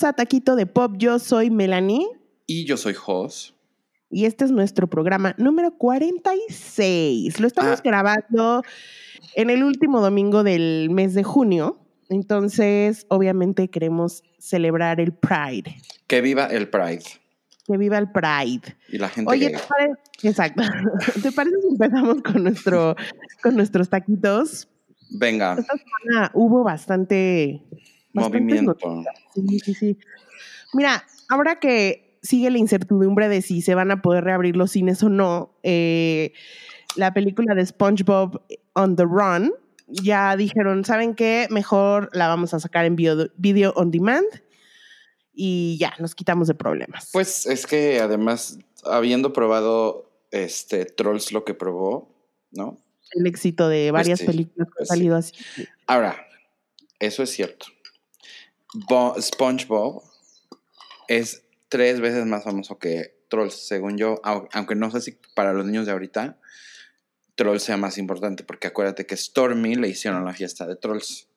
Bienvenidos a Taquito de Pop. Yo soy Melanie. Y yo soy Jos. Y este es nuestro programa número 46. Lo estamos Ah. grabando en el último domingo del mes de junio. Entonces, obviamente queremos celebrar el Pride. Que viva el Pride. Que viva el Pride. Y la gente Oye. ¿te pare- exacto. ¿Te parece si empezamos con, nuestro, con nuestros taquitos? Venga, Esta semana hubo bastante... movimiento. noticias. Sí, sí, sí. Mira, ahora que sigue la incertidumbre de si se van a poder reabrir los cines o no, eh, la película de SpongeBob on the Run, ya dijeron, ¿saben qué? Mejor la vamos a sacar en video, video on demand y ya, nos quitamos de problemas. Pues es que además, habiendo probado este Trolls lo que probó, ¿no? el éxito de varias sí, películas que han pues sí. salido así. Ahora, eso es cierto. Bo- SpongeBob es tres veces más famoso que Trolls, según yo, au- aunque no sé si para los niños de ahorita Trolls sea más importante, porque acuérdate que Stormy le hicieron la fiesta de Trolls.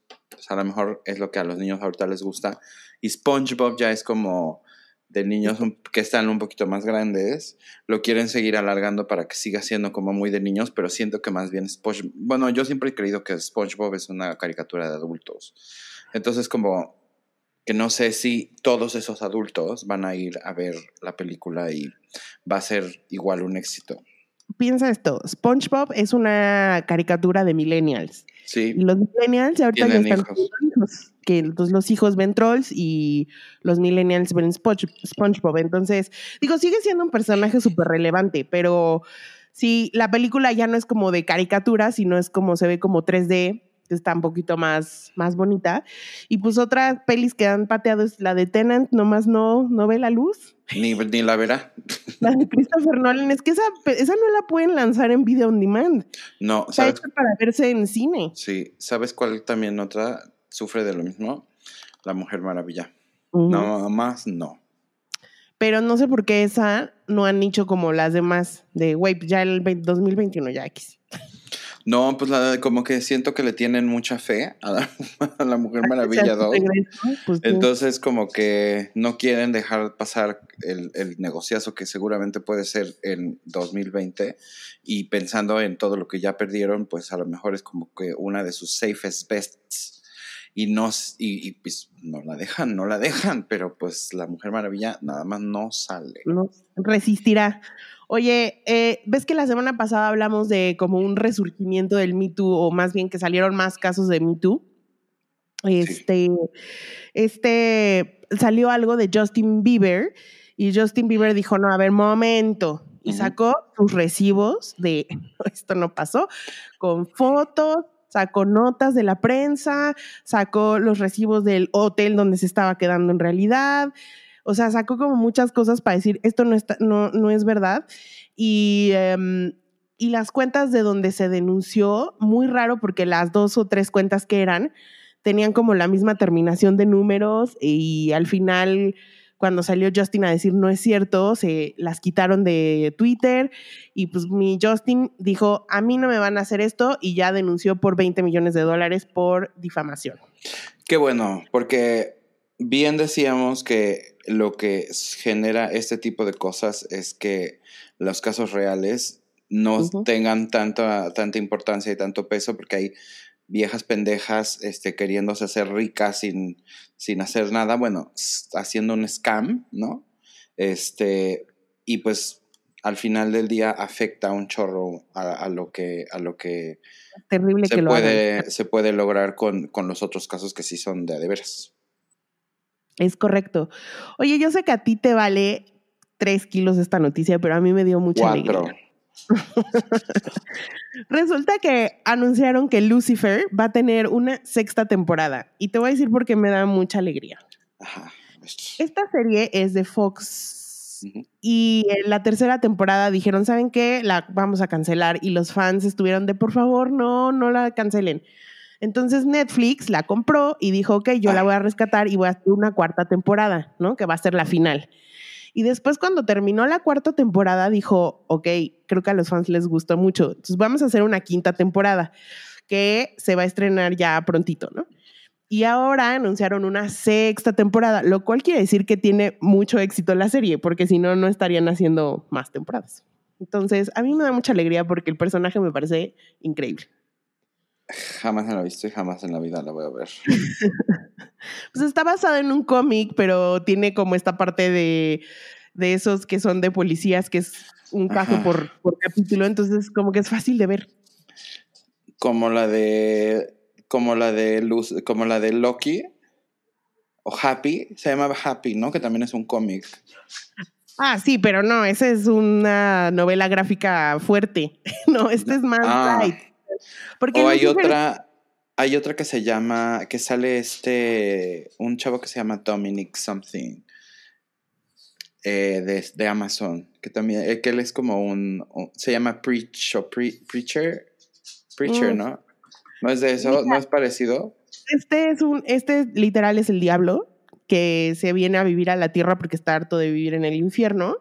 A lo mejor es lo que a los niños ahorita les gusta. Y SpongeBob ya es como de niños que están un poquito más grandes. Lo quieren seguir alargando para que siga siendo como muy de niños, pero siento que más bien SpongeBob... Bueno, yo siempre he creído que SpongeBob es una caricatura de adultos. Entonces como que no sé si todos esos adultos van a ir a ver la película y va a ser igual un éxito. Piensa esto, SpongeBob es una caricatura de millennials. Sí, Y los millennials ahorita ya están hijos. que entonces los hijos ven trolls y los millennials ven Sponge- SpongeBob. Entonces, digo, sigue siendo un personaje súper relevante, pero si la película ya no es como de caricatura, sino es como se ve como 3D, que está un poquito más, más bonita. Y pues otras pelis que han pateado es la de Tenant, nomás no, no ve la luz. ni, ni la verá. La de Christopher Nolan, es que esa, esa no la pueden lanzar en video on demand. No, Está ¿sabes? hecha para verse en cine. Sí, ¿sabes cuál también otra sufre de lo mismo? La Mujer Maravilla. Ujú. No, más no. Pero no sé por qué esa no han dicho como las demás de, güey, ya el 20 2021 ya X. No, pues la, como que siento que le tienen mucha fe a la, a la Mujer Maravilla 2. Pues. Entonces, como que no quieren dejar pasar el, el negociazo que seguramente puede ser en 2020 y pensando en todo lo que ya perdieron, pues a lo mejor es como que una de sus safest bests y no, s- y, y, pues no la dejan, no la dejan, pero pues la Mujer Maravilla nada más no sale. no resistirá. Oye, eh, ves que la semana pasada hablamos de como un resurgimiento del Me Too, o más bien que salieron más casos de Me Too. Este, este salió algo de Justin Bieber y Justin Bieber dijo: No, a ver, momento. Y sacó sus recibos de esto no pasó, con fotos, sacó notas de la prensa, sacó los recibos del hotel donde se estaba quedando en realidad. O sea, sacó como muchas cosas para decir esto no, está, no, no es verdad. Y, em, y las cuentas de donde se denunció, muy raro porque las dos o tres cuentas que eran tenían como la misma terminación de números y al final cuando salió Justin a decir no es cierto, se las quitaron de Twitter y pues mi Justin dijo, a mí no me van a hacer esto y ya denunció por 20 millones de dólares por difamación. Qué bueno, porque bien decíamos que lo que genera este tipo de cosas es que los casos reales no tengan tanta, tanta importancia y tanto peso, porque hay viejas pendejas este, queriéndose hacer ricas sin, sin hacer nada, bueno, haciendo un scam, ¿no? Este, y pues al final del día afecta un chorro a, a lo que, a lo que Terrible se que lo puede, se puede lograr con, con los otros casos que sí son de a de veras. Es correcto. Oye, yo sé que a ti te vale tres kilos esta noticia, pero a mí me dio mucha Cuatro. alegría. Resulta que anunciaron que Lucifer va a tener una sexta temporada. Y te voy a decir por qué me da mucha alegría. Ajá. Esta serie es de Fox. Y en la tercera temporada dijeron, ¿saben qué? La vamos a cancelar. Y los fans estuvieron de, por favor, no, no la cancelen. Entonces Netflix la compró y dijo, ok, yo la voy a rescatar y voy a hacer una cuarta temporada, ¿no? Que va a ser la final. Y después cuando terminó la cuarta temporada dijo, ok, creo que a los fans les gustó mucho. Entonces vamos a hacer una quinta temporada que se va a estrenar ya prontito, ¿no? Y ahora anunciaron una sexta temporada, lo cual quiere decir que tiene mucho éxito la serie, porque si no, no estarían haciendo más temporadas. Entonces, a mí me da mucha alegría porque el personaje me parece increíble. Jamás la he visto y jamás en la vida la voy a ver. pues está basada en un cómic, pero tiene como esta parte de, de esos que son de policías, que es un caso por, por, capítulo, entonces como que es fácil de ver. Como la de. Como la de Luz, como la de Loki. O Happy. Se llamaba Happy, ¿no? Que también es un cómic. Ah, sí, pero no, esa es una novela gráfica fuerte. no, este es más ah. light. Porque o hay otra, hay otra que se llama, que sale este, un chavo que se llama Dominic Something. Eh, de, Amazon, que también, eh, que él es como un, se llama Preach o Preacher, Preacher, mm. ¿no? ¿No es de eso? ¿No es parecido? Este es un, este literal es el diablo que se viene a vivir a la tierra porque está harto de vivir en el infierno.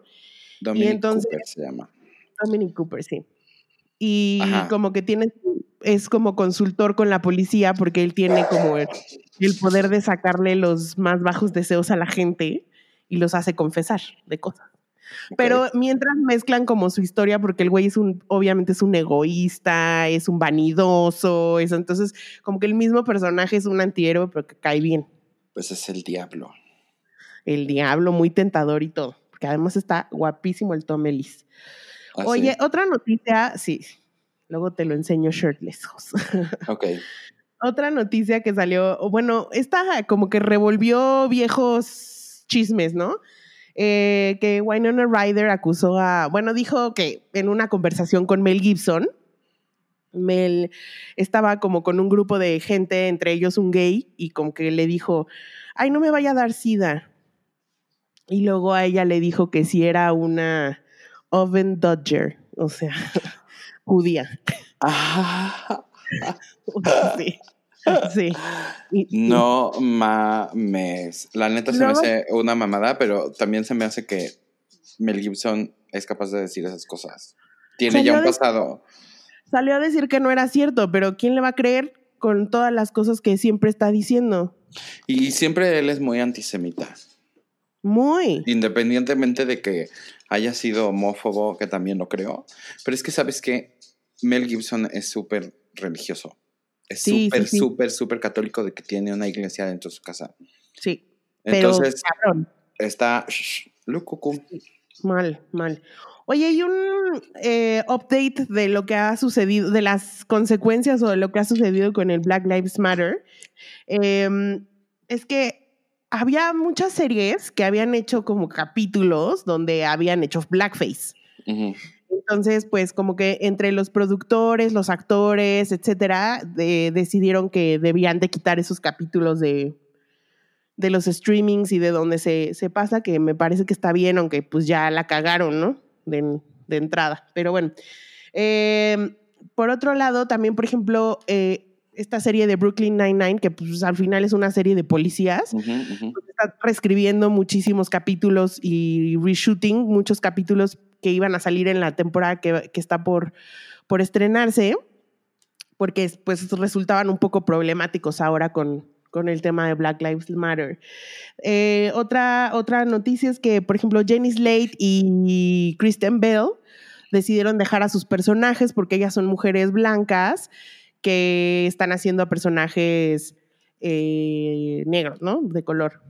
Dominic y entonces, Cooper se llama. Dominic Cooper, sí. Y como que tiene, es como consultor con la policía porque él tiene como el, poder de sacarle los más bajos deseos a la gente y los hace confesar de cosas. Pero mientras mezclan como su historia, porque el güey es un, obviamente es un egoísta, es un vanidoso, eso, entonces como que el mismo personaje es un antihéroe, pero que cae bien. Pues es el diablo. El diablo, muy tentador y todo. Porque además está guapísimo el Tom Ellis. ¿Ah, Oye, otra noticia, sí. Luego te lo enseño shirtless. ok. otra noticia que salió, bueno, esta como que revolvió viejos chismes, ¿no? Eh, que Winona Ryder acusó a, bueno, dijo que en una conversación con Mel Gibson, Mel estaba como con un grupo de gente, entre ellos un gay, y como que le dijo, ay, no me vaya a dar sida. Y luego a ella le dijo que si era una oven dodger, o sea, judía. sí. Sí. no mames. La neta se me hace una mamada, pero también se me hace que Mel Gibson es capaz de decir esas cosas. Tiene ya un pasado. Salió a decir que no era cierto, pero ¿quién le va a creer con todas las cosas que siempre está diciendo? Y siempre él es muy antisemita. Muy. Independientemente de que haya sido homófobo, que también lo creo. Pero es que sabes que Mel Gibson es súper religioso. Es súper, súper, súper católico de que tiene una iglesia dentro de su casa. Sí. Entonces, está Mal, mal. Oye, hay un eh, update de lo que ha sucedido, de las consecuencias o de lo que ha sucedido con el Black Lives Matter. Em, es que había muchas series que habían hecho como capítulos donde habían hecho blackface. Entonces, pues como que entre los productores, los actores, etcétera, decidieron que debían de quitar esos capítulos de, de los streamings y de donde se, se, pasa, que me parece que está bien, aunque pues ya la cagaron, ¿no? De, de entrada. Pero bueno. Eh, por otro lado, también, por ejemplo, eh, esta serie de Brooklyn Nine-Nine, que pues al final es una serie de policías, pues, está reescribiendo muchísimos capítulos y reshooting muchos capítulos que iban a salir en la temporada que, que está por, por estrenarse, porque pues resultaban un poco problemáticos ahora con, con el tema de Black Lives Matter. Eh, otra, otra noticia es que, por ejemplo, Jenny Slate y Kristen Bell decidieron dejar a sus personajes porque ellas son mujeres blancas que están haciendo a personajes eh, negros, ¿no? De color.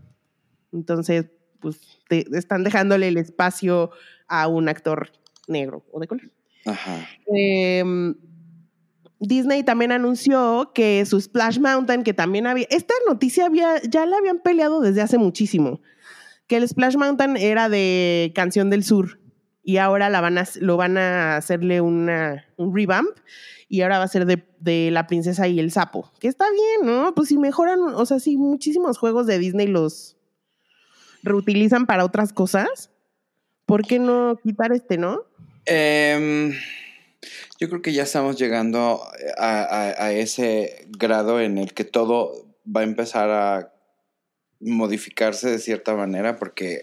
Entonces, pues están dejándole el espacio a un actor negro o de color. Ajá. Em, Disney también anunció que su Splash Mountain, que también había, esta noticia había, ya la habían peleado desde hace muchísimo, que el Splash Mountain era de Canción del Sur y ahora la van a, lo van a hacerle una, un revamp y ahora va a ser de, de, La Princesa y el Sapo, que está bien, ¿no? Pues si mejoran, o sea, si muchísimos juegos de Disney los reutilizan para otras cosas, ¿por qué no quitar este, no? Em, yo creo que ya estamos llegando a, ese grado en el que todo va a empezar a modificarse de cierta manera, porque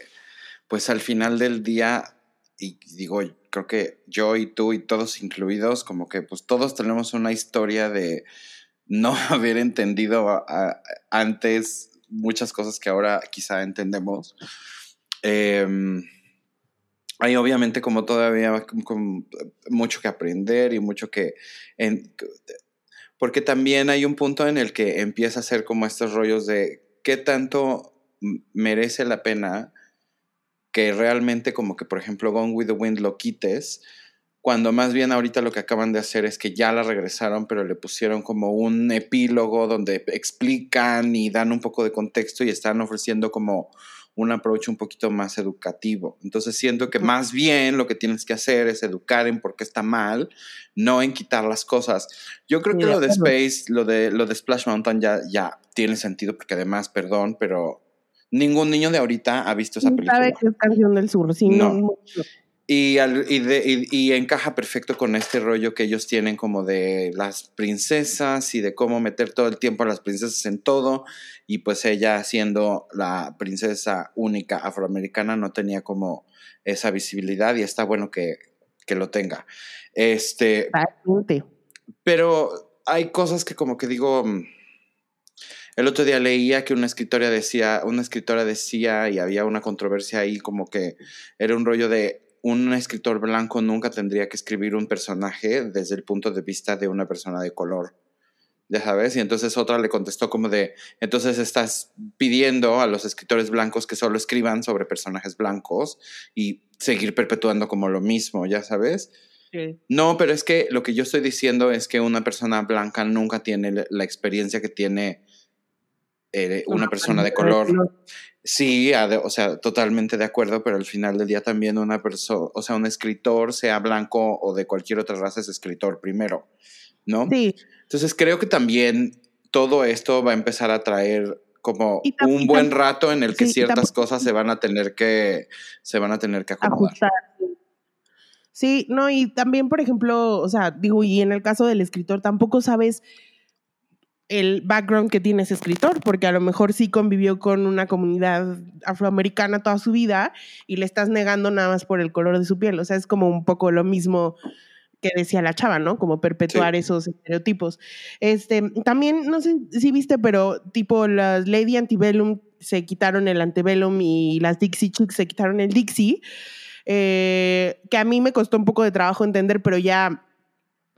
pues al final del día, y digo, creo que yo y tú y todos incluidos, como que pues todos tenemos una historia de, no haber entendido antes muchas cosas que ahora quizá entendemos. Em, hay obviamente como todavía mucho que aprender y mucho que... porque también hay un punto en el que empieza a ser como estos rollos de qué tanto merece la pena que realmente como que, por ejemplo, Gone with the Wind lo quites, cuando más bien ahorita lo que acaban de hacer es que ya la regresaron, pero le pusieron como un epílogo donde explican y dan un poco de contexto y están ofreciendo como un approach un poquito más educativo. Entonces siento que más bien lo que tienes que hacer es educar en por qué está mal, no en quitar las cosas. Yo creo que lo de Space, lo de, lo de Splash Mountain ya, ya tiene sentido porque además, perdón, pero ningún niño de ahorita ha visto esa película. Sabe que es Canción del Sur, sí, no. Y, y, encaja perfecto con este rollo que ellos tienen como de las princesas y de cómo meter todo el tiempo a las princesas en todo. Y pues ella siendo la princesa única afroamericana no tenía como esa visibilidad y está bueno que, que lo tenga. Este, pero hay cosas que como que digo, mm, el otro día leía que una escritora decía, una escritora decía y había una controversia ahí como que era un rollo de un escritor blanco nunca tendría que escribir un personaje desde el punto de vista de una persona de color. Ya sabes, y entonces otra le contestó como de, entonces estás pidiendo a los escritores blancos que solo escriban sobre personajes blancos y seguir perpetuando como lo mismo, ya sabes. No, pero es que lo que yo estoy diciendo es que una persona blanca nunca tiene la experiencia que tiene eh, una persona de color. Sí, o sea, totalmente de acuerdo, pero al final del día también una persona, o sea, un escritor, sea blanco o de cualquier otra raza, es escritor primero, ¿no? Sí. Entonces creo que también todo esto va a empezar a traer como un buen rato en el que ciertas cosas se van a tener que, se van a tener que acomodar. Ajustar. Sí, no, y también, por ejemplo, o sea, digo, y en el caso del escritor, tampoco sabes el background que tiene ese escritor, porque a lo mejor sí convivió con una comunidad afroamericana toda su vida y le estás negando nada más por el color de su piel. O sea, es como un poco lo mismo que decía la chava, ¿no? Como perpetuar esos estereotipos. Este, también, no sé si viste, pero tipo las Lady Antebellum se quitaron el Antebellum y las Dixie Chicks se quitaron el Dixie, eh, que a mí me costó un poco de trabajo entender, pero ya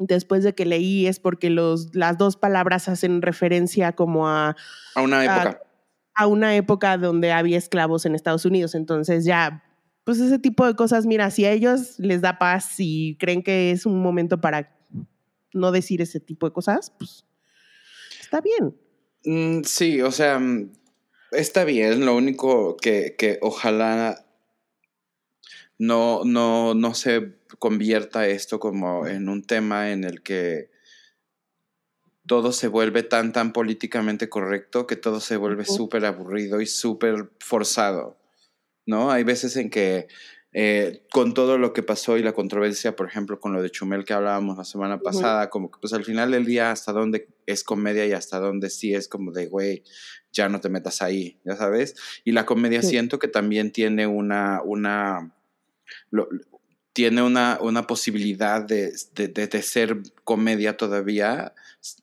después de que leí es porque los, las dos palabras hacen referencia como a... A una época. A, una época donde había esclavos en Estados Unidos. Entonces ya, pues ese tipo de cosas, mira, si a ellos les da paz y creen que es un momento para no decir ese tipo de cosas, pues está bien. Mm, sí, o sea, mm, está bien. Lo único que, que ojalá no, no, no se convierta esto como en un tema en el que todo se vuelve tan, tan políticamente correcto que todo se vuelve súper aburrido y súper forzado, ¿no? Hay veces en que eh, con todo lo que pasó y la controversia, por ejemplo, con lo de Chumel que hablábamos la semana pasada, como que pues al final del día hasta dónde es comedia y hasta dónde sí es como de, güey, ya no te metas ahí, ya sabes. Y la comedia siento que también tiene una, una, tiene una, una posibilidad de, de, ser comedia todavía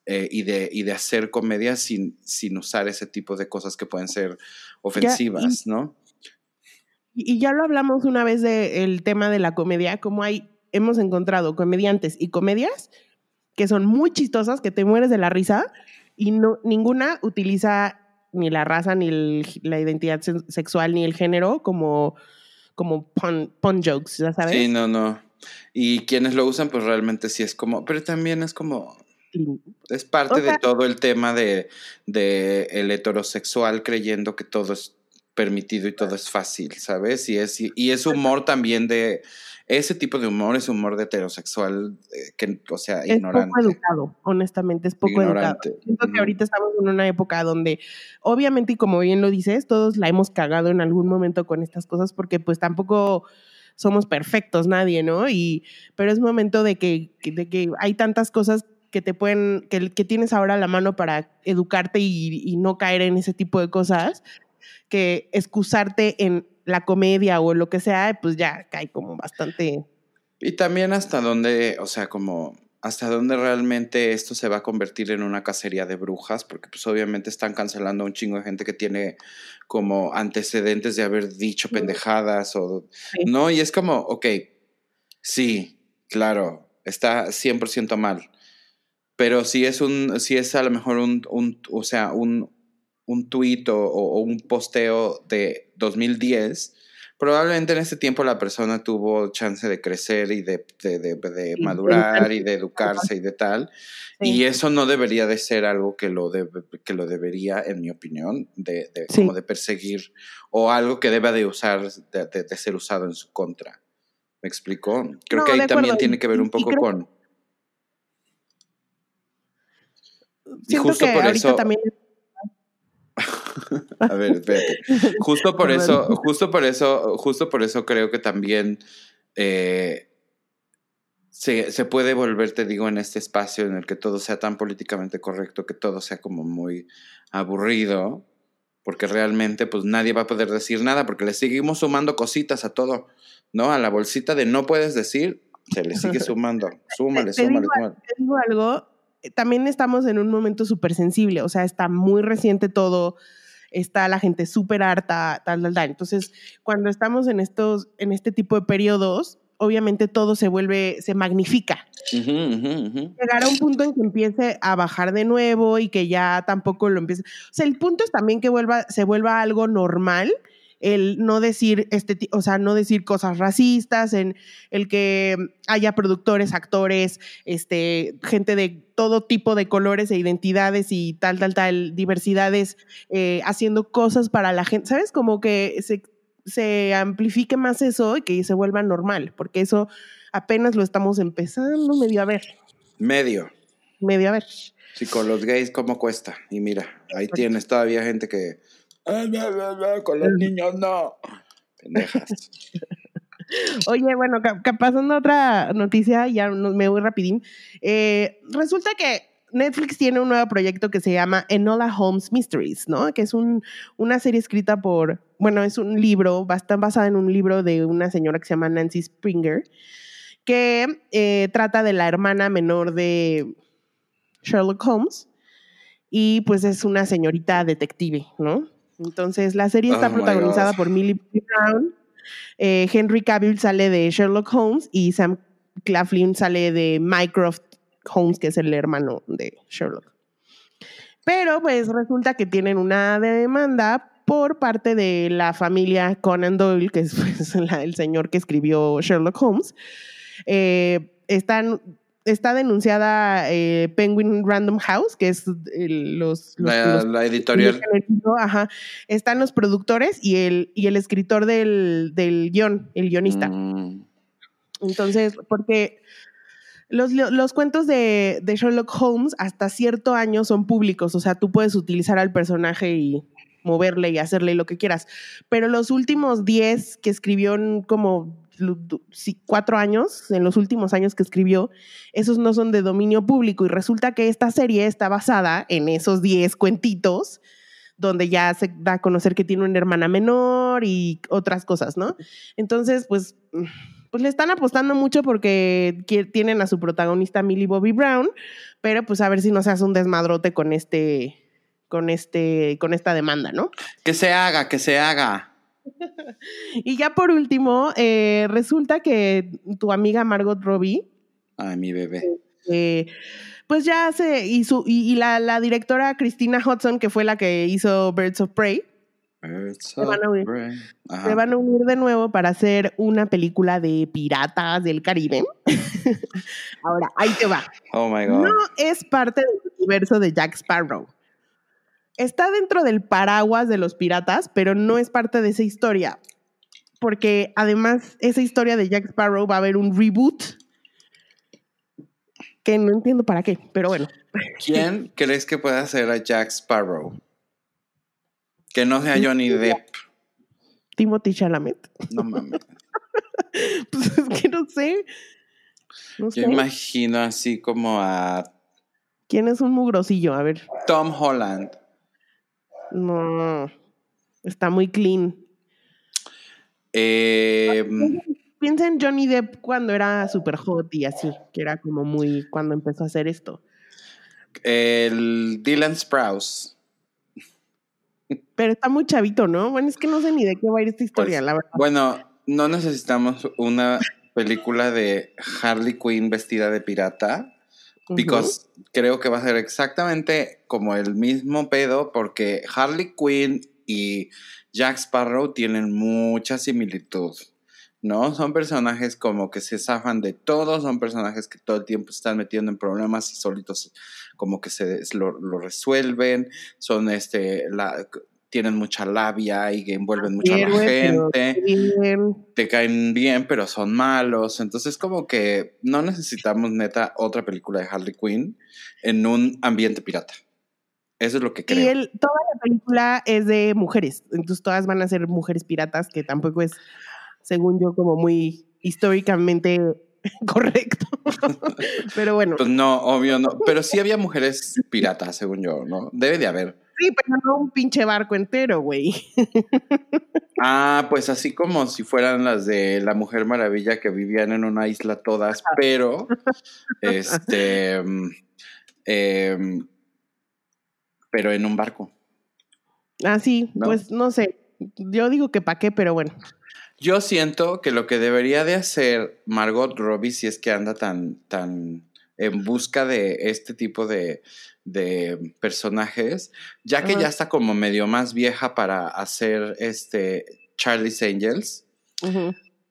eh, y, de, y de hacer comedia sin, sin usar ese tipo de cosas que pueden ser ofensivas, ¿no? Y ya lo hablamos una vez del tema de la comedia, como hay, hemos encontrado comediantes y comedias que son muy chistosas, que te mueres de la risa, y no, ninguna utiliza ni la raza, ni la identidad sexual, ni el género como como pun, jokes, ¿ya sabes? Sí, no, no. Y quienes lo usan, pues realmente sí es como, pero también es como, es parte de todo el tema de, de, el heterosexual creyendo que todo es permitido y todo es fácil, ¿sabes? Y es, y es humor también de, ese tipo de humor es humor de heterosexual, eh, que, o sea, es ignorante. poco educado, honestamente, es poco educado. Siento que ahorita estamos en una época donde, obviamente, y como bien lo dices, todos la hemos cagado en algún momento con estas cosas, porque pues tampoco somos perfectos, nadie, ¿no? Y, pero es momento de que, de que hay tantas cosas que te pueden, que, que tienes ahora a la mano para educarte y, y no caer en ese tipo de cosas, que excusarte en la comedia o lo que sea, pues ya cae como bastante. Y también hasta donde, o sea, como hasta dónde realmente esto se va a convertir en una cacería de brujas, porque pues obviamente están cancelando a un chingo de gente que tiene como antecedentes de haber dicho pendejadas o... No, y es como, ok, sí, claro, está 100% mal, pero si es un, si es a lo mejor un, un o sea, un, un tuit o, o un posteo de 2010, probablemente en ese tiempo la persona tuvo chance de crecer y de, madurar y de educarse y de tal. Y eso no debería de ser algo que lo, que lo debería, en mi opinión, de, como de perseguir o algo que deba de usar, de, ser usado en su contra. ¿Me explicó? Creo que ahí también tiene que ver un poco con... y justo por eso... También a ver, espérate. Justo por eso, justo por eso, justo por eso creo que también eh, se, se, puede volver, te digo, en este espacio en el que todo sea tan políticamente correcto, que todo sea como muy aburrido, porque realmente pues nadie va a poder decir nada, porque le seguimos sumando cositas a todo, ¿no? A la bolsita de no puedes decir, se le sigue sumando, súmale, súmale, súmale. Te digo algo, también estamos en un momento súper sensible, o sea, está muy reciente todo, está la gente súper harta, tal, tal, tal. Entonces, cuando estamos en, estos, en este tipo de periodos, obviamente todo se vuelve, se magnifica. Llegar a un punto en que empiece a bajar de nuevo y que ya tampoco lo empiece. O sea, el punto es también que vuelva, se vuelva algo normal el no decir este, o sea, no decir cosas racistas, en el que haya productores, actores, este, gente de todo tipo de colores e identidades y tal, tal, tal, diversidades, eh, haciendo cosas para la gente, ¿sabes? Como que se, se amplifique más eso y que se vuelva normal, porque eso apenas lo estamos empezando medio a ver. Medio. Medio a ver. Sí, con los gays, ¿cómo cuesta? Y mira, ahí tienes todavía gente que con los niños no. Pendejas. Oye, bueno, pasando a otra noticia, ya me voy rapidín. Eh, resulta que Netflix tiene un nuevo proyecto que se llama Enola Holmes Mysteries, ¿no? Que es un, una serie escrita por, bueno, es un libro, está basada en un libro de una señora que se llama Nancy Springer, que eh, trata de la hermana menor de Sherlock Holmes y pues es una señorita detective, ¿no? Entonces, la serie está oh protagonizada por Millie Brown. Eh, Henry Cavill sale de Sherlock Holmes y Sam Claflin sale de Mycroft Holmes, que es el hermano de Sherlock. Pero pues resulta que tienen una demanda por parte de la familia Conan Doyle, que es pues, el señor que escribió Sherlock Holmes. Eh, están está denunciada eh, Penguin Random House, que es los, la, editorial. ajá. Están los productores y el, y el escritor del, del guion, el guionista. Mm. Entonces, porque los, los cuentos de, de, Sherlock Holmes hasta cierto año son públicos, o sea, tú puedes utilizar al personaje y moverle y hacerle lo que quieras, pero los últimos 10 que escribió como cuatro años, en los últimos años que escribió, esos no son de dominio público y resulta que esta serie está basada en esos diez cuentitos donde ya se da a conocer que tiene una hermana menor y otras cosas, ¿no? Entonces, pues, pues le están apostando mucho porque tienen a su protagonista Millie Bobby Brown, pero pues a ver si no se hace un desmadrote con este, con este, con esta demanda, ¿no? Que se haga, que se haga. Y ya por último, eh, resulta que tu amiga Margot Robbie. Ay, mi bebé. Eh, pues ya se. Y, y, la, directora Christina Hudson, que fue la que hizo Birds of Prey. se, van a unir, se van a unir de nuevo para hacer una película de piratas del Caribe. Ahora, ahí te va. Oh my God. No es parte del universo de Jack Sparrow está dentro del paraguas de los piratas, pero no es parte de esa historia. Porque además, esa historia de Jack Sparrow va a haber un reboot. Que no entiendo para qué, pero bueno. ¿Quién crees que pueda hacer a Jack Sparrow? Que no sea Johnny Depp. Timothy Chalamet. No mames. pues es que no sé. Yo imagino así como a. ¿Quién es un mugrosillo? A ver. Tom Holland. No, está muy clean. Eh, piensa en Johnny Depp cuando era super hot y así, que era como muy cuando empezó a hacer esto. El Dylan Sprouse. Pero está muy chavito, ¿no? Bueno, es que no sé ni de qué va a ir esta historia, Pues, la verdad. Bueno, no necesitamos una película de Harley Quinn vestida de pirata. Because creo que va a ser exactamente como el mismo pedo, porque Harley Quinn y Jack Sparrow tienen mucha similitud, ¿no? Son personajes como que se zafan de todo, son personajes que todo el tiempo están metiendo en problemas y solitos como que se lo, lo resuelven, son este, la, tienen mucha labia y que envuelven mucho a la gente te caen bien, pero son malos. Entonces, como que no necesitamos neta otra película de Harley Quinn en un ambiente pirata. Eso es lo que creo. Y el, toda la película es de mujeres, entonces todas van a ser mujeres piratas, que tampoco es, según yo, como muy históricamente correcto. Pero bueno, Pues no, obvio no. Pero sí había mujeres piratas, según yo, ¿no? Debe de haber. Sí, pero no un pinche barco entero, güey. Ah, pues así como si fueran las de la Mujer Maravilla que vivían en una isla todas, pero este mm, em, pero en un barco. Así, ¿No? pues no sé. Yo digo que pa' qué, pero bueno. Yo siento que lo que debería de hacer Margot Robbie, si es que anda tan, tan en busca de este tipo de, de personajes, ya que ya está como medio más vieja para hacer este Charlie's Angels,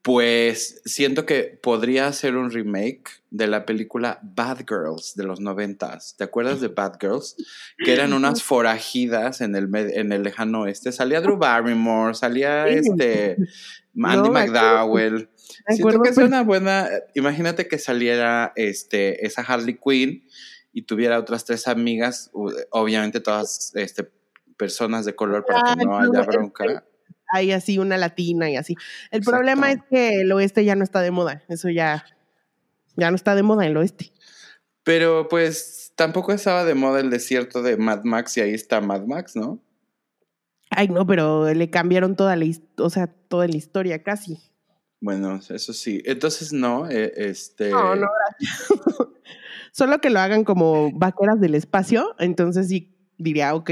pues siento que podría hacer un remake de la película Bad Girls de los noventas. ¿Te acuerdas de Bad Girls? Que eran unas forajidas en el, en el lejano oeste. Salía Drew Barrymore, salía este Andy No. McDowell. Siento que es una buena. Imagínate que saliera este, esa Harley Quinn y tuviera otras tres amigas, obviamente todas este, personas de color para que Ah, no no, haya bronca. Hay así una latina y así. El Exacto. problema es que el oeste ya no está de moda. Eso ya, ya no está de moda el oeste. Pero pues tampoco estaba de moda el desierto de Mad Max y ahí está Mad Max, ¿no? Ay, no, pero le cambiaron toda la, o sea, toda la historia casi. Bueno, eso sí. Entonces no, eh, este. No, no, gracias. Solo que lo hagan como vaqueras del espacio, entonces sí diría, ok.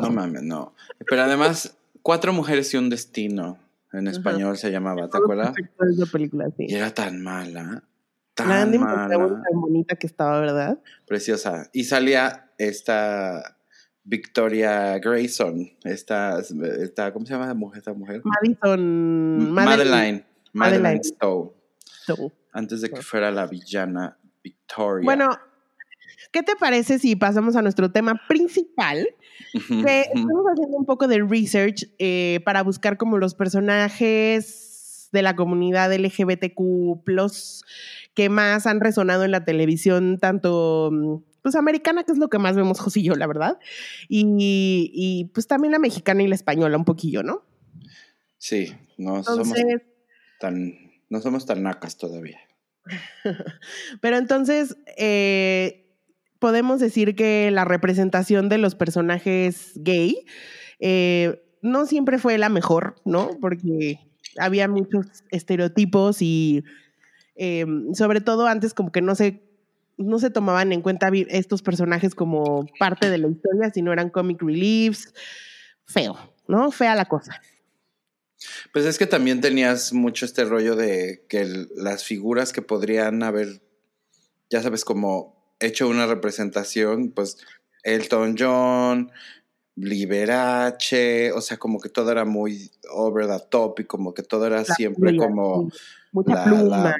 No mames, no. Pero además, Cuatro mujeres y un destino. En Ajá. español se llamaba, ¿te acuerdas? Película, sí. Y era tan mala. La Tan Andy McDowell mala. tan bonita que estaba, ¿verdad? Preciosa. Y salía esta Victoria Grayson. Esta, esta ¿cómo se llama esta mujer? Madison. Madeline. Madeline Madeline. Stowe. Antes de que fuera la villana Victoria. Bueno, ¿qué te parece si pasamos a nuestro tema principal? Que estamos haciendo un poco de research eh, para buscar como los personajes de la comunidad LGBTQ que más han resonado en la televisión, tanto mm, pues americana, que es lo que más vemos José y yo, la verdad, y, y, pues también la mexicana y la española un poquillo, ¿no? Sí, no somos tan, no somos tan nacas todavía. pero entonces eh, podemos decir que la representación de los personajes gay eh, no siempre fue la mejor, ¿no? Porque había muchos estereotipos y eh, sobre todo antes como que no se, no se tomaban en cuenta estos personajes como parte de la historia, sino eran comic reliefs. Feo, ¿no? Fea la cosa. Pues es que también tenías mucho este rollo de que el- las figuras que podrían haber, ya sabes, como hecho una representación, pues Elton John, Liberace, o sea, como que todo era muy over the top y como que todo era La siempre pluma, como, Mucha la- pluma. la-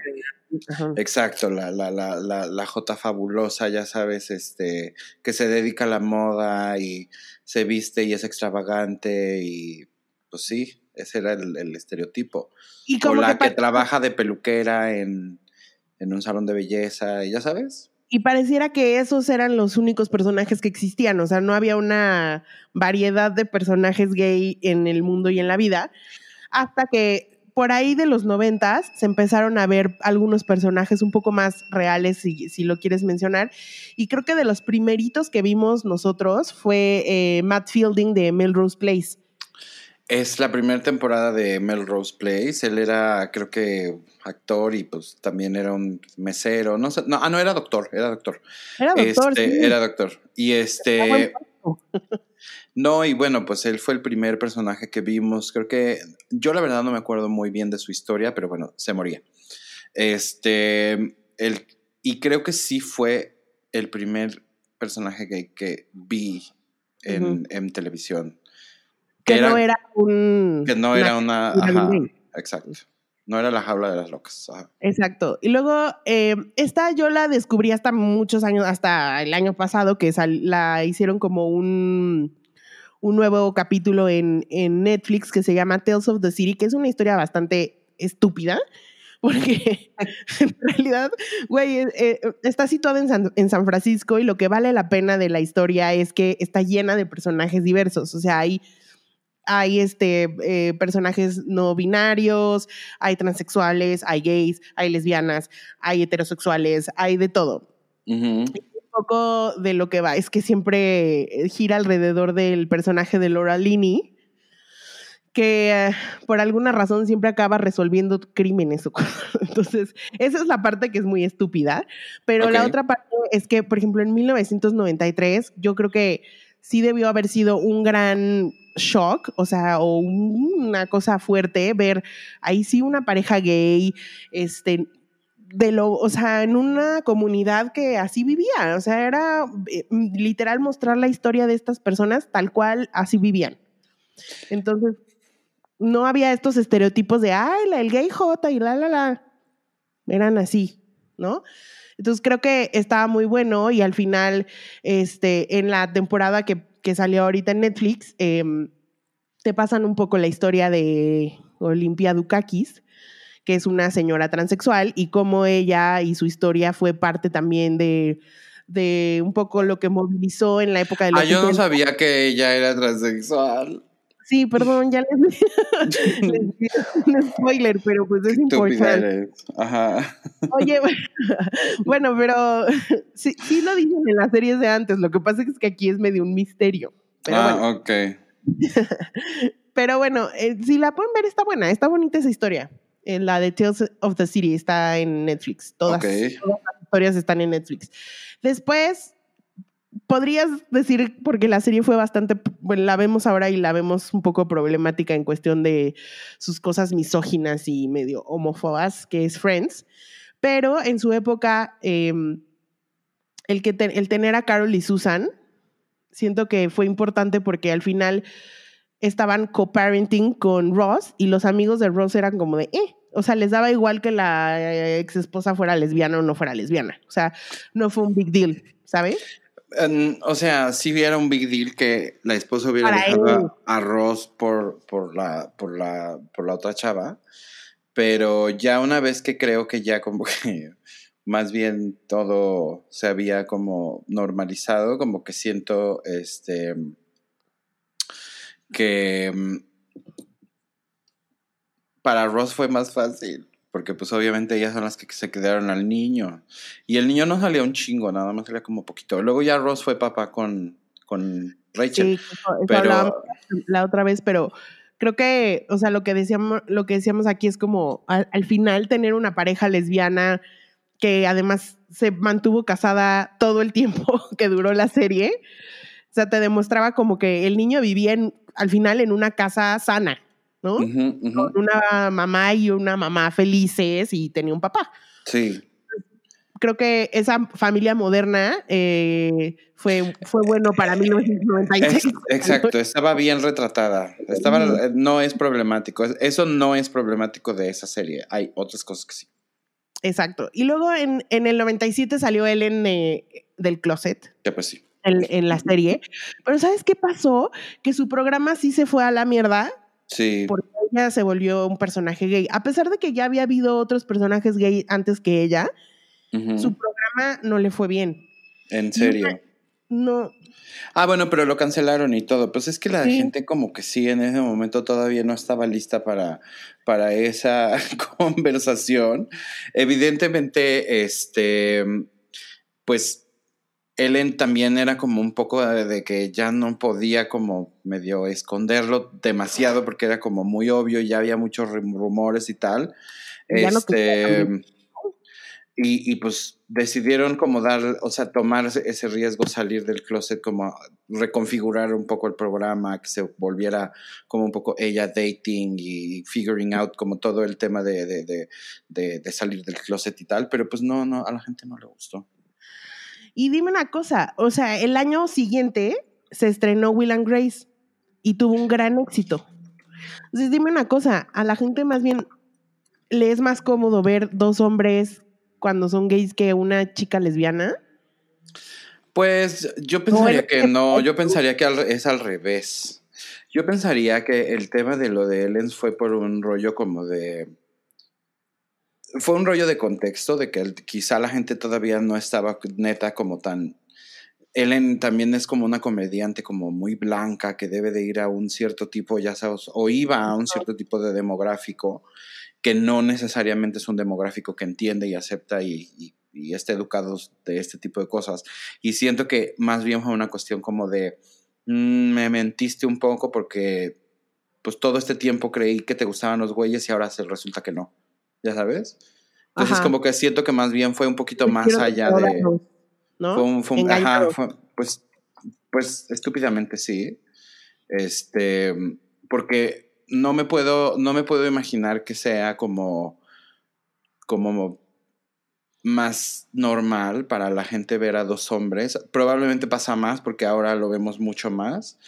exacto, la, la, la, la, la J fabulosa, ya sabes, este, que se dedica a la moda y se viste y es extravagante y pues sí, ese era el, el estereotipo. Y O la que trabaja de peluquera en, en un salón de belleza, y ya sabes. Y pareciera que esos eran los únicos personajes que existían, o sea, no había una variedad de personajes gay en el mundo y en la vida, hasta que por ahí de los noventas se empezaron a ver algunos personajes un poco más reales, si, si lo quieres mencionar, y creo que de los primeritos que vimos nosotros fue eh, Matt Fielding de Melrose Place. Es la primera temporada de Melrose Place. Él era, creo que, actor y pues también era un mesero. No sé, no, ah, no, era doctor, era doctor. Era doctor, Este, sí. Era doctor. Y este. No, y bueno, pues él fue el primer personaje que vimos. Creo que. Yo la verdad no me acuerdo muy bien de su historia, pero bueno, se moría. Este. El, y creo que sí fue el primer personaje gay que vi en, en televisión. Que no era un. Que no era una. una Ajá, gay. exacto. No era la jaula de las locas. ajá. Exacto. Y luego, eh, esta yo la descubrí hasta muchos años, hasta el año pasado, que sal- la hicieron como un, un nuevo capítulo en, en Netflix que se llama Tales of the City, que es una historia bastante estúpida, porque en realidad, güey, eh, eh, está situada en San, en San Francisco y lo que vale la pena de la historia es que está llena de personajes diversos. O sea, hay hay este, eh, personajes no binarios, hay transexuales, hay gays, hay lesbianas, hay heterosexuales, hay de todo. Un poco de lo que va es que siempre eh, gira alrededor del personaje de Laura Linney, que eh, por alguna razón siempre acaba resolviendo crímenes. Entonces, esa es la parte que es muy estúpida. Pero la otra parte es que, por ejemplo, en 1993, yo creo que sí debió haber sido un gran shock, o sea, o un- una cosa fuerte ver ahí sí una pareja gay, este, de lo, o sea, en una comunidad que así vivía, o sea, era eh, literal mostrar la historia de estas personas tal cual así vivían. Entonces, no había estos estereotipos de, ay, el gay J y la, la, la. Eran así, ¿no? Entonces creo que estaba muy bueno y al final, este, en la temporada que, que salió ahorita en Netflix, em, te pasan un poco la historia de Olimpia Dukakis, que es una señora transexual, y cómo ella y su historia fue parte también de, de un poco lo que movilizó en la época de los Ah, yo no 70. sabía que ella era transexual. Sí, perdón, ya les, les di un spoiler, pero pues es importante. Ajá. Oye, bueno, pero sí, sí lo dicen en las series de antes, lo que pasa es que aquí es medio un misterio. Pero ah, bueno, ok. pero bueno eh, si la pueden ver, está buena, está bonita esa historia. La de Tales of the City está en Netflix. Todas, Ok. todas las historias están en Netflix. Después, podrías decir, porque la serie fue bastante, bueno, la vemos ahora y la vemos un poco problemática en cuestión de sus cosas misóginas y medio homófobas, que es Friends. Pero en su época, eh, el, que el tener a Carol y Susan, siento que fue importante porque al final estaban co-parenting con Ross y los amigos de Ross eran como de, eh, o sea, les daba igual que la ex esposa fuera lesbiana o no fuera lesbiana. O sea, no fue un big deal, ¿sabes? O sea, sí era un big deal que la esposa hubiera Para dejado a Ross por, por, la, por, la, por la otra chava, pero ya una vez que creo que ya como que más bien todo se había como normalizado, como que siento este que mm, para Ross fue más fácil. Porque pues obviamente ellas son las que se quedaron al niño. Y el niño no salía un chingo, nada más salía como poquito. Luego ya Ross fue papá con, con Rachel. Sí, eso, eso pero la otra vez, pero creo que, o sea, lo que decíamos, lo que decíamos aquí es como al, al final tener una pareja lesbiana que además se mantuvo casada todo el tiempo que duró la serie. O sea, te demostraba como que el niño vivía en, al final en una casa sana, ¿no? Con una mamá y una mamá felices y tenía un papá. Sí. Creo que esa familia moderna eh, fue, fue bueno para 1996. Ex- exacto, estaba bien retratada. Estaba, eh, no es problemático. Es- Eso no es problemático de esa serie. Hay otras cosas que sí. Exacto. Y luego en, en el 97 salió Ellen eh, del closet Ya pues sí. en, en la serie. Pero ¿sabes qué pasó? Que su programa sí se fue a la mierda Sí. porque ella se volvió un personaje gay. A pesar de que ya había habido otros personajes gay antes que ella, su programa no le fue bien. En serio. No, Ah, bueno, pero lo cancelaron y todo. Pues es que la Sí. gente como que sí, en ese momento todavía no estaba lista para, para esa conversación. Evidentemente, este, pues Ellen también era como un poco de, de, que ya no podía como medio esconderlo demasiado porque era como muy obvio, ya había muchos rumores y tal. Ya este, no y, y, pues decidieron como dar, o sea, tomar ese riesgo, salir del closet, como reconfigurar un poco el programa, que se volviera como un poco ella dating y figuring out como todo el tema de, de, de, de salir del closet y tal, pero pues no, no, a la gente no le gustó. Y dime una cosa, o sea, el año siguiente se estrenó Will and Grace y tuvo un gran éxito. Entonces dime una cosa, a la gente más bien le es más cómodo ver dos hombres cuando son gays que una chica lesbiana? Pues yo pensaría que no, yo pensaría que es al revés. Yo pensaría que el tema de lo de Ellen fue por un rollo como de... Fue un rollo de contexto, de que quizá la gente todavía no estaba neta como tan... Ellen también es como una comediante como muy blanca que debe de ir a un cierto tipo, ya sabes, o iba a un cierto tipo de demográfico que no necesariamente es un demográfico que entiende y acepta y, esté educado de este tipo de cosas. Y siento que más bien fue una cuestión como de, mm, me mentiste un poco porque pues todo este tiempo creí que te gustaban los güeyes y ahora se resulta que no, ¿ya sabes? Entonces como que siento que más bien fue un poquito más allá de... ¿no? Fue un, fue ajá, pues, pues estúpidamente sí. Este, porque no me puedo, no me puedo imaginar que sea como, como más normal para la gente ver a dos hombres. Probablemente pasa más porque ahora lo vemos mucho más.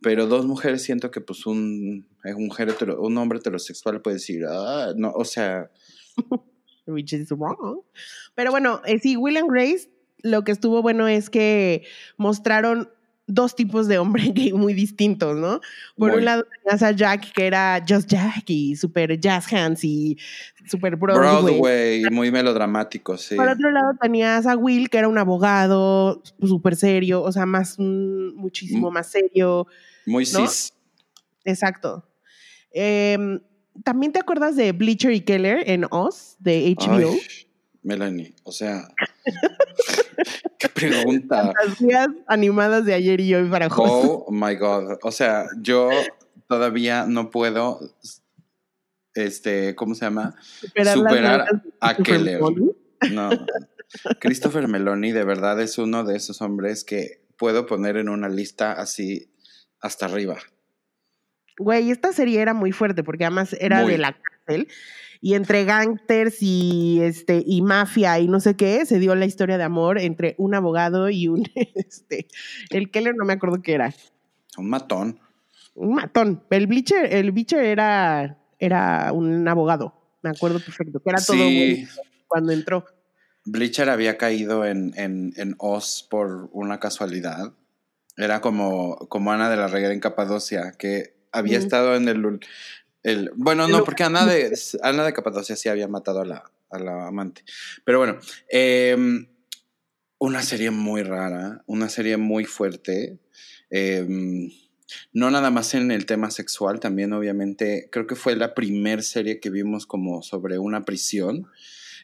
Pero dos mujeres siento que pues un, un, un hombre heterosexual puede decir, ah, no, o sea... Which is wrong. Pero bueno, eh, sí, Will Grace, lo que estuvo bueno es que mostraron dos tipos de hombre gay muy distintos, ¿no? Por un lado tenías a Jack, que era Just Jack y super jazz hands y super Broadway. Broadway, muy melodramático, sí. Por otro lado tenías a Will, que era un abogado súper serio, o sea, más, muchísimo más serio. Muy cis. Exacto. Em, ¿También te acuerdas de Bleacher y Keller en Oz, de HBO? Melanie, o sea... Qué pregunta. Fantasías animadas de ayer y hoy para José. Oh my God. O sea, yo todavía no puedo, este, ¿cómo se llama? Superar, a Keller. No. Christopher Meloni de verdad es uno de esos hombres que puedo poner en una lista así hasta arriba. Güey, esta serie era muy fuerte porque además era de la cárcel y entre gangsters y este y mafia y no sé qué, se dio la historia de amor entre un abogado y un este el Keller no me acuerdo qué era. Un matón. Un matón. El Bleacher, el Bleacher era era un abogado, me acuerdo perfecto, que era todo sí. cuando entró. Bleacher había caído en, en, en Oz por una casualidad. Era como, como Ana de la Reguera en Capadocia, que había estado en el bueno, no, porque Ana de, Ana de Capadocia sí había matado a la, a la amante. Pero bueno, em, una serie muy rara, una serie muy fuerte. Em, no nada más en el tema sexual, también obviamente creo que fue la primer serie que vimos como sobre una prisión.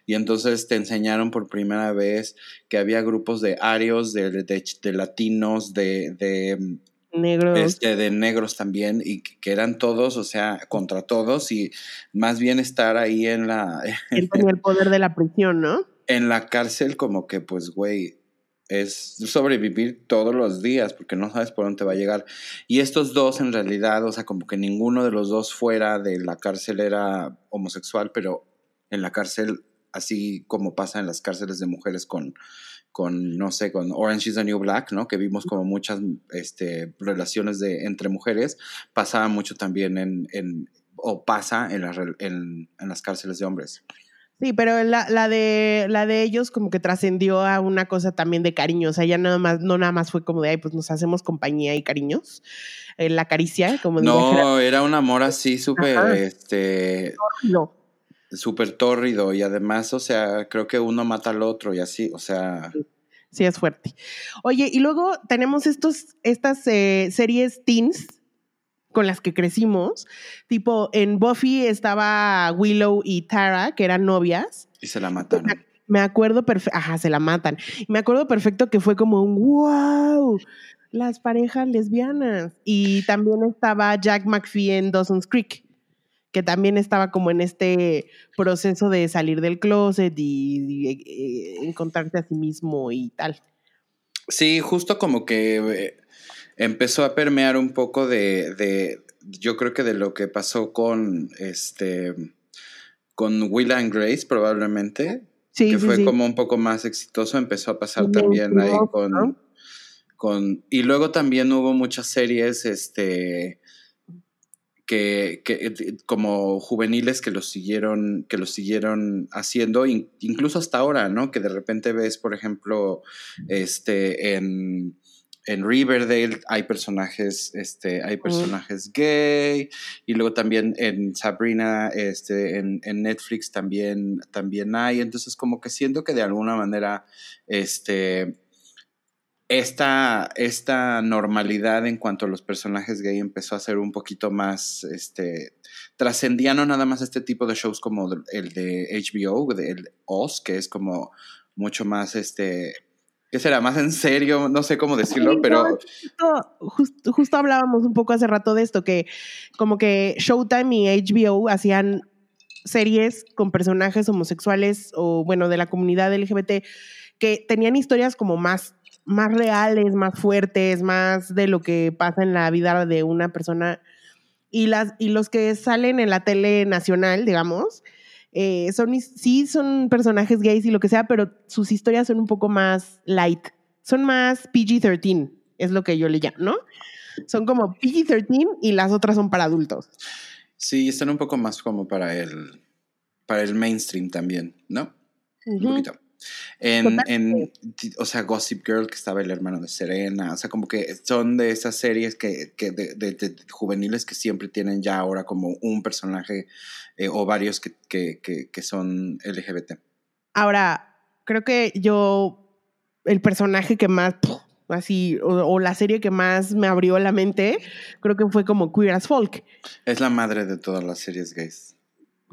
Y entonces te enseñaron por primera vez que había grupos de arios, de, de, latinos, de, de negros. Este, de negros también, y que eran todos, o sea, contra todos, y más bien estar ahí en la... Él tenía el poder de la prisión, ¿no? En la cárcel, como que, pues, güey, es sobrevivir todos los días, porque no sabes por dónde va a llegar. Y estos dos, en realidad, o sea, como que ninguno de los dos fuera de la cárcel era homosexual, pero en la cárcel, así como pasa en las cárceles de mujeres con con, no sé, con Orange is the New Black, ¿no? Que vimos como muchas este, relaciones de, entre mujeres, pasaba mucho también en, en o pasa en, en, en, las cárceles de hombres. Sí, pero la, la, de, la de ellos como que trascendió a una cosa también de cariño, o sea, ya nada más, no nada más fue como de, ay, pues nos hacemos compañía y cariños, eh, la caricia, como No, era un amor así súper, este... No súper tórrido y además, o sea, creo que uno mata al otro y así, o sea... Sí, es fuerte. Oye, y luego tenemos estos, estas eh, series teens con las que crecimos, tipo en Buffy estaba Willow y Tara, que eran novias. Y se la mataron. Me acuerdo perfecto, ajá, se la matan. Me acuerdo perfecto que fue como un wow, las parejas lesbianas. Y también estaba Jack McPhee en Dawson's Creek, que también estaba como en este proceso de salir del closet y, eh, encontrarse a sí mismo y tal. Sí, justo como que eh, empezó a permear un poco de, de, yo creo que de lo que pasó con este, con Will and Grace probablemente, que fue como un poco más exitoso, empezó a pasar también ahí con, con, y luego también hubo muchas series, este, que, que, como juveniles que los siguieron, que los siguieron haciendo, incluso hasta ahora, ¿no? Que de repente ves, por ejemplo, este, en en Riverdale hay personajes, este, hay personajes gay, y luego también en Sabrina, este, en, Netflix también, también hay. Entonces, como que siento que de alguna manera, este, esta, esta normalidad en cuanto a los personajes gay empezó a ser un poquito más, este, trascendía no nada más este tipo de shows como el de HBO, el Oz, que es como mucho más, este, ¿Qué será? Más en serio, no sé cómo decirlo, pero... Justo, justo, hablábamos un poco hace rato de esto, que como que Showtime y HBO hacían series con personajes homosexuales o, bueno, de la comunidad LGBT que tenían historias como más, más reales, más fuertes, más de lo que pasa en la vida de una persona. Y, las, y los que salen en la tele nacional, digamos, eh, son, sí son personajes gays y lo que sea, pero sus historias son un poco más light. Son más PG-13, es lo que yo le llamo, ¿no? Son como PG-13 y las otras son para adultos. Sí, están un poco más como para el, para el mainstream también, ¿no? Un poquito. En, en, o sea, Gossip Girl, que estaba el hermano de Serena, o sea, como que son de esas series que, que de, de, juveniles que siempre tienen ya ahora como un personaje eh, o varios que, que, que, son LGBT. Ahora, creo que yo, el personaje que más, así, o, la serie que más me abrió la mente, creo que fue como Queer as Folk. Es la madre de todas las series gays.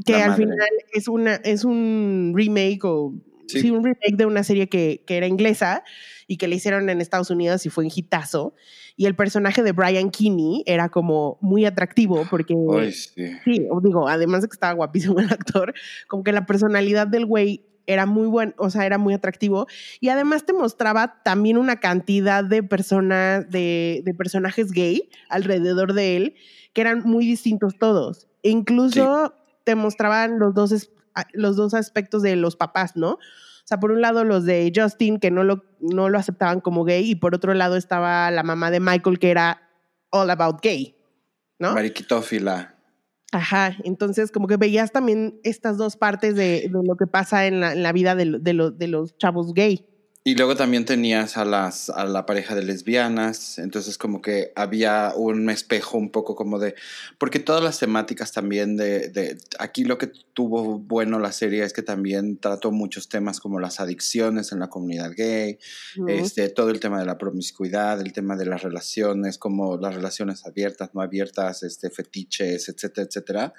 Que al final es, una, es un remake o Sí. un remake de una serie que, que, era inglesa y que le hicieron en Estados Unidos y fue un hitazo. Y el personaje de Brian Kinney era como muy atractivo porque, sí. sí, digo, además de que estaba guapísimo el actor, como que la personalidad del güey era muy buen, o sea, era muy atractivo. Y además te mostraba también una cantidad de personas, de, de personajes gay alrededor de él, que eran muy distintos todos. E incluso te mostraban los dos los dos aspectos de los papás, ¿no? O sea, por un lado los de Justin, que no lo, no lo aceptaban como gay, y por otro lado estaba la mamá de Michael, que era all about gay, ¿no? Mariquitófila. Ajá, entonces como que veías también estas dos partes de, lo que pasa en la, vida de, de los chavos gay. Y luego también tenías a, las, a la pareja de lesbianas, entonces como que había un espejo un poco como de, porque todas las temáticas también de, de, aquí lo que tuvo bueno la serie es que también trató muchos temas como las adicciones en la comunidad gay, este, todo el tema de la promiscuidad, el tema de las relaciones, como las relaciones abiertas, no abiertas, este, fetiches, etcétera, etcétera,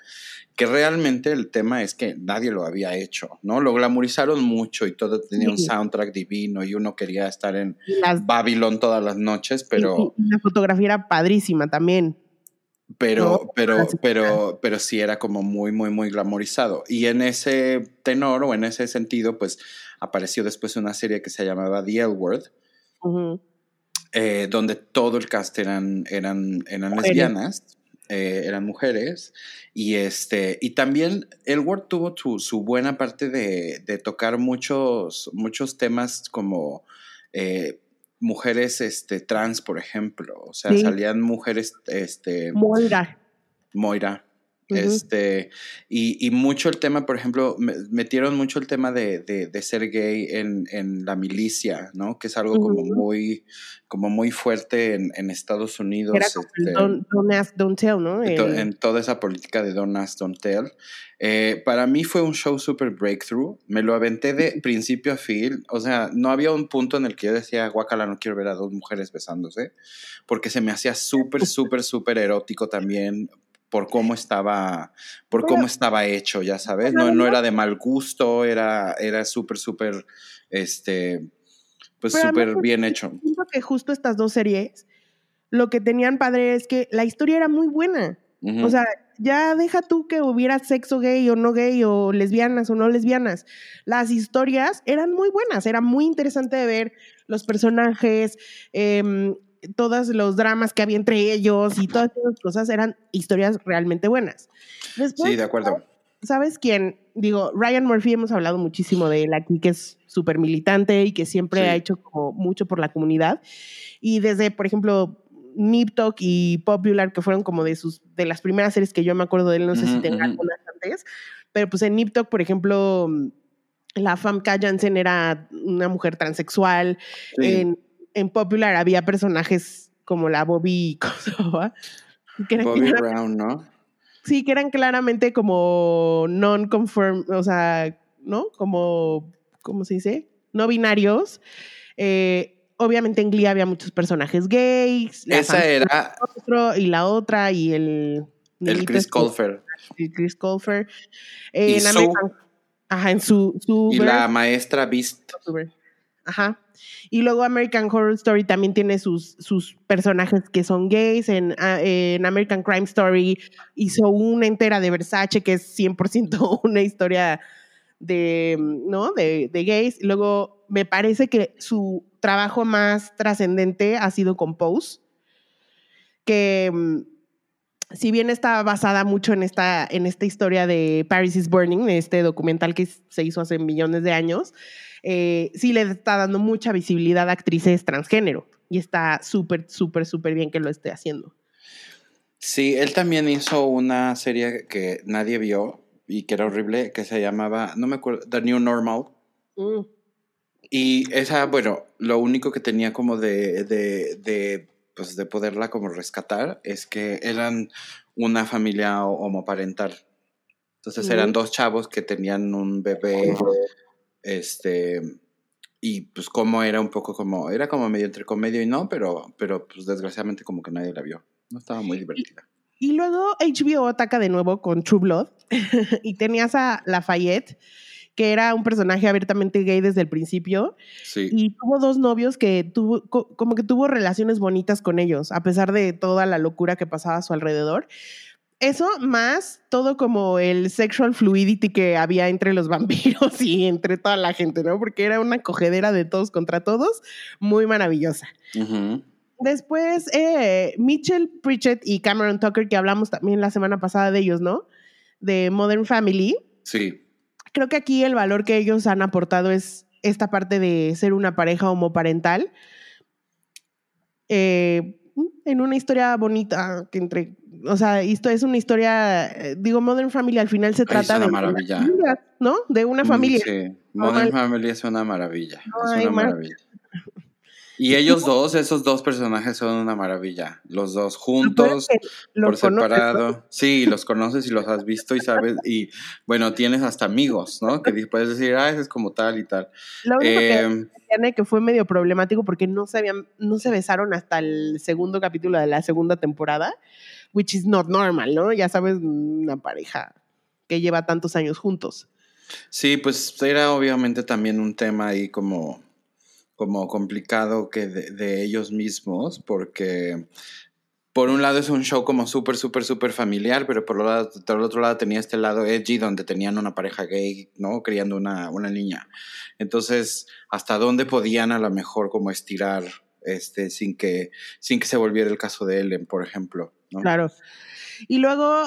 que realmente el tema es que nadie lo había hecho, ¿no? Lo glamorizaron mucho y todo tenía un soundtrack divino y uno quería estar en Babylon todas las noches, pero... la fotografía era padrísima también. Pero, pero, pero, pero sí era como muy, muy, muy glamorizado. Y en ese tenor o en ese sentido, pues apareció después una serie que se llamaba The L Word, eh, donde todo el cast eran, eran, eran lesbianas eh, eran mujeres. Y, este, y también Elward tuvo su, buena parte de, de, tocar muchos, muchos temas como eh, mujeres este, trans, por ejemplo. O sea, salían mujeres... Este, Moira. Moira. Este, y, y, mucho el tema, por ejemplo, metieron mucho el tema de, de, ser gay en, en, la milicia, ¿no? Que es algo como muy, como muy fuerte en, en Estados Unidos. Era este, don't, ask, don't tell, ¿no? En, toda esa política de don't ask, don't tell. Eh, para mí fue un show super breakthrough. Me lo aventé de principio a fin. O sea, no había un punto en el que yo decía, guacala, no quiero ver a dos mujeres besándose. Porque se me hacía súper, súper, súper erótico también por cómo estaba, por cómo estaba hecho, ya sabes. No, no era de mal gusto, era, era súper, súper, este, pues súper bien hecho. Siento que justo estas dos series, lo que tenían padre es que la historia era muy buena. O sea, ya deja tú que hubiera sexo gay o no gay o lesbianas o no lesbianas. Las historias eran muy buenas, era muy interesante de ver los personajes, em, todos los dramas que había entre ellos y todas esas cosas eran historias realmente buenas. Después, sí, de acuerdo. ¿sabes quién? Digo, Ryan Murphy, hemos hablado muchísimo de él aquí, que es súper militante y que siempre Sí. ha hecho como mucho por la comunidad. Y desde, por ejemplo, Nip Tuck y Popular, que fueron como de sus de las primeras series que yo me acuerdo de él, no sé si Ujú, tenga ujú. algunas antes, pero pues en Nip Tuck, por ejemplo, la Famke Janssen era una mujer transexual. Sí. En, en Popular había personajes como la Bobby, ¿cómo se llamaba? Que eran Bobby Brown, ¿no? Sí, que eran claramente como non-conform, o sea, ¿no? Como, ¿cómo se dice? No binarios. Eh, obviamente en Glee había muchos personajes gays. Esa era otro, y la otra, y el... el Chris este, Colfer. el Chris Colfer. En. American- Ajá, en su... su Y la maestra Beast. Ajá. Y luego American Horror Story también tiene sus, sus personajes que son gays. En, ah, en American Crime Story hizo una entera de Versace que es 100% una historia de, ¿no? de, de gays. Luego me parece que su trabajo más trascendente ha sido con Pose, que mm, si bien está basada mucho en esta, en esta historia de Paris is Burning, este documental que se hizo hace millones de años, eh, sí le está dando mucha visibilidad a actrices transgénero. Y está súper, súper, súper bien que lo esté haciendo. Sí, él también hizo una serie que nadie vio y que era horrible, que se llamaba, no me acuerdo, The New Normal. Mm. Y esa, bueno, lo único que tenía como de, de, de, pues de poderla como rescatar es que eran una familia ho- homoparental. Entonces eran dos chavos que tenían un bebé, este, y pues como era un poco como, era como medio entre comedia y no, pero, pero pues desgraciadamente como que nadie la vio. No estaba muy divertida. Y luego HBO ataca de nuevo con True Blood y tenías a Lafayette, que era un personaje abiertamente gay desde el principio Sí. y tuvo dos novios que tuvo, co- como que tuvo relaciones bonitas con ellos, a pesar de toda la locura que pasaba a su alrededor. Eso más todo como el sexual fluidity que había entre los vampiros y entre toda la gente, ¿no? Porque era una cogedera de todos contra todos, muy maravillosa. Después, eh, Mitchell Pritchett y Cameron Tucker, que hablamos también la semana pasada de ellos, ¿no? De Modern Family. Sí. Creo que aquí el valor que ellos han aportado es esta parte de ser una pareja homoparental. Eh, en una historia bonita, que entre, o sea, esto es una historia, eh, digo, Modern Family al final se Ay, es trata una de maravilla. las familias, ¿no? De una Mm, familia. Sí. Modern Family es una maravilla. No es una maravilla. Y ellos dos, esos dos personajes son una maravilla. Los dos juntos, por conoces, ¿no? separado. Sí, los conoces y los has visto y sabes. Y bueno, tienes hasta amigos, ¿no? Que puedes decir, ah, ese es como tal y tal. Lo único que Eh, tiene que fue medio problemático porque no se habían, no se besaron hasta el segundo capítulo de la segunda temporada, which is not normal, ¿no? Ya sabes, una pareja que lleva tantos años juntos. Sí, pues era obviamente también un tema ahí como, como complicado que de, ellos mismos, porque por un lado es un show como súper, súper, súper familiar, pero por, lado- por el otro lado tenía este lado edgy donde tenían una pareja gay, ¿no? Criando una, una niña. Entonces, ¿hasta dónde podían a lo mejor como estirar este sin que, sin que se volviera el caso de Ellen, por ejemplo? ¿No? Claro. Y luego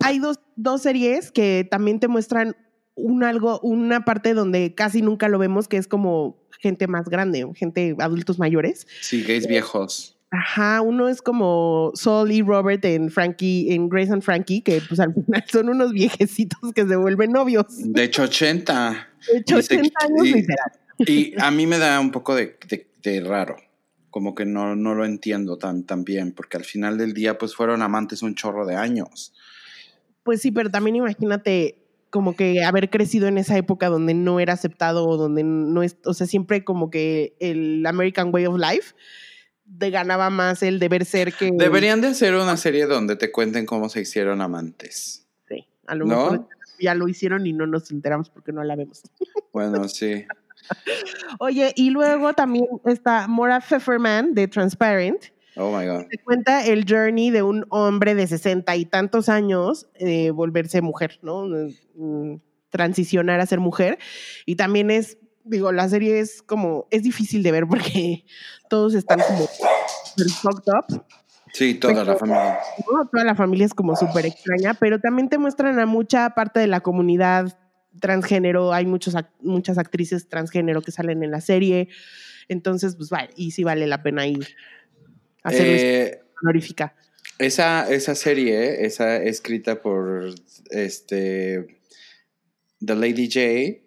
hay dos, dos series que también te muestran un algo, una parte donde casi nunca lo vemos, que es como gente más grande, gente adultos mayores. Sí, gays viejos. Ajá, uno es como Saul y Robert en Frankie, en Grace and Frankie, que pues al final son unos viejecitos que se vuelven novios. De hecho, 80. De hecho, Y se- 80 años y- literal. Y a mí me da un poco de, de- de raro, como que no, no lo entiendo tan, tan bien, porque al final del día pues fueron amantes un chorro de años. Pues sí, pero también imagínate como que haber crecido en esa época donde no era aceptado o donde no es, o sea, siempre como que el American Way of Life de ganaba más el deber ser que... Deberían de hacer una serie donde te cuenten cómo se hicieron amantes. Sí, a lo ¿No? mejor ya lo hicieron y no nos enteramos porque no la vemos. Bueno, sí. Oye, y luego también está Mora Pfefferman de Transparent. Oh my God. Te cuenta el journey de un hombre de sesenta y tantos años eh, volverse mujer, ¿no? Mm, Transicionar a ser mujer. Y también es, digo, la serie es como, es difícil de ver porque todos están como super fucked up. Sí, toda la familia. ¿no? Toda la familia es como súper extraña, pero también te muestran a mucha parte de la comunidad transgénero. Hay muchos, muchas actrices transgénero que salen en la serie. Entonces, pues vale, y sí vale la pena ir a hacerles Eh, honorífica. esa, esa serie, esa escrita por este The Lady J,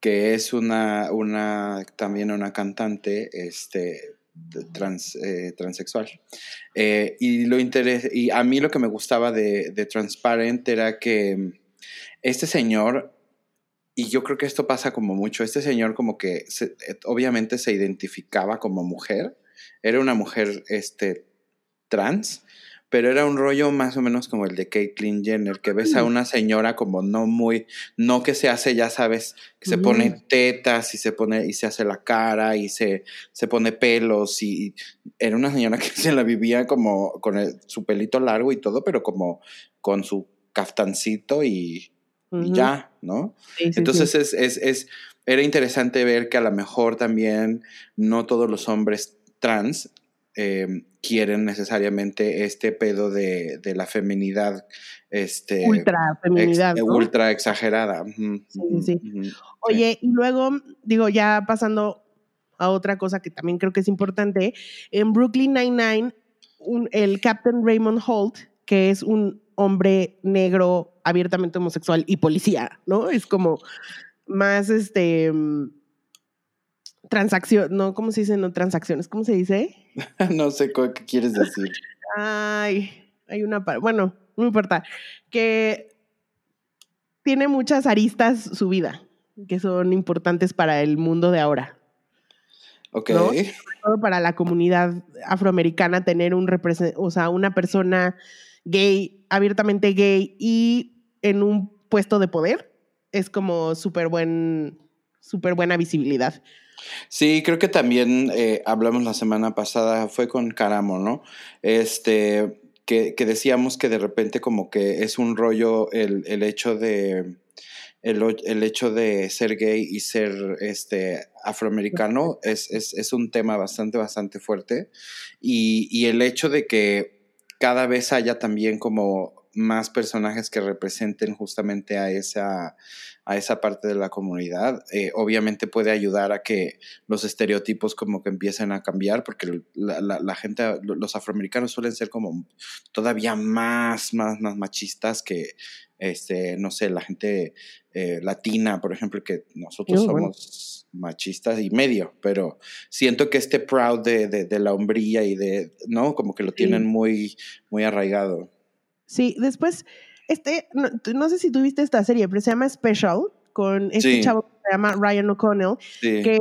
que es una, una también una cantante este, trans, eh, transexual. Eh, y, lo interes- y a mí lo que me gustaba de, de Transparent era que este señor, y yo creo que esto pasa como mucho, este señor como que se- eh, obviamente se identificaba como mujer, era una mujer este, trans, pero era un rollo más o menos como el de Caitlyn Jenner, que ves a Mm. una señora como no muy, no que se hace, ya sabes, que se Mm. pone tetas y se pone y se hace la cara y se, se pone pelos y era una señora que se la vivía como con el- su pelito largo y todo, pero como con su caftancito y, y ya, ¿no? Sí, sí, sí. Entonces Es, es, es- era interesante ver que a lo mejor también no todos los hombres trans eh, quieren necesariamente este pedo de, de la feminidad este, ultra feminidad. ex- ¿no? ultra exagerada. Sí, sí. Oye, y luego, digo, ya pasando a otra cosa que también creo que es importante, en Brooklyn Nine-Nine, el Captain Raymond Holt, que es un hombre negro abiertamente homosexual y policía, ¿no? Es como más este transacción, no, ¿cómo se dice? No transacciones, ¿cómo se dice? no sé qué quieres decir. Ay, hay una par- bueno, no importa, que tiene muchas aristas su vida, que son importantes para el mundo de ahora. Ok. ¿No? todo para la comunidad afroamericana tener un o sea, una persona gay, abiertamente gay y en un puesto de poder es como súper buen, súper buena visibilidad. Sí, creo que también eh, hablamos la semana pasada, fue con Caramo, ¿no? Este, que, que decíamos que de repente como que es un rollo el, el hecho de el, el hecho de ser gay y ser este afroamericano es, es, es un tema bastante, bastante fuerte. Y, y el hecho de que cada vez haya también como más personajes que representen justamente a esa, a esa parte de la comunidad, eh, obviamente puede ayudar a que los estereotipos como que empiecen a cambiar, porque la, la- la gente, los afroamericanos suelen ser como todavía más, más, más machistas que, este, no sé, la gente eh, latina, por ejemplo, que nosotros bueno. Machistas y medio, pero siento que este proud de, de, de la hombría y de, ¿no? Como que lo Sí. tienen muy, muy arraigado. Sí, después, este, no, sé si tuviste esta serie, pero se llama Special, con este Sí. chavo que se llama Ryan O'Connell, Sí. que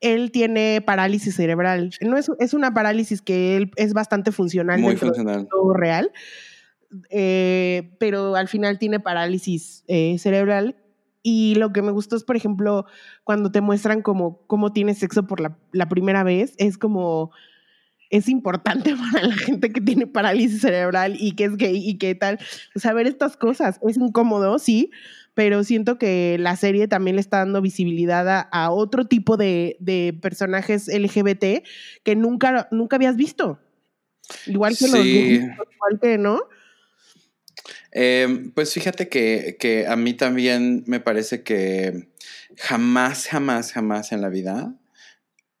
él tiene parálisis cerebral. No es, es una parálisis que él es bastante funcional muy funcional. todo real, eh, pero al final tiene parálisis eh, cerebral. Y lo que me gustó es, por ejemplo, cuando te muestran cómo, cómo tienes sexo por la, la primera vez, es como, es importante para la gente que tiene parálisis cerebral y que es gay y que tal, saber estas cosas. Es incómodo, sí, pero siento que la serie también le está dando visibilidad a, a otro tipo de, de personajes LGBT que nunca, nunca habías visto. Igual que los gays, igual que, ¿no? Eh, pues fíjate que, que a mí también me parece que jamás, jamás, jamás en la vida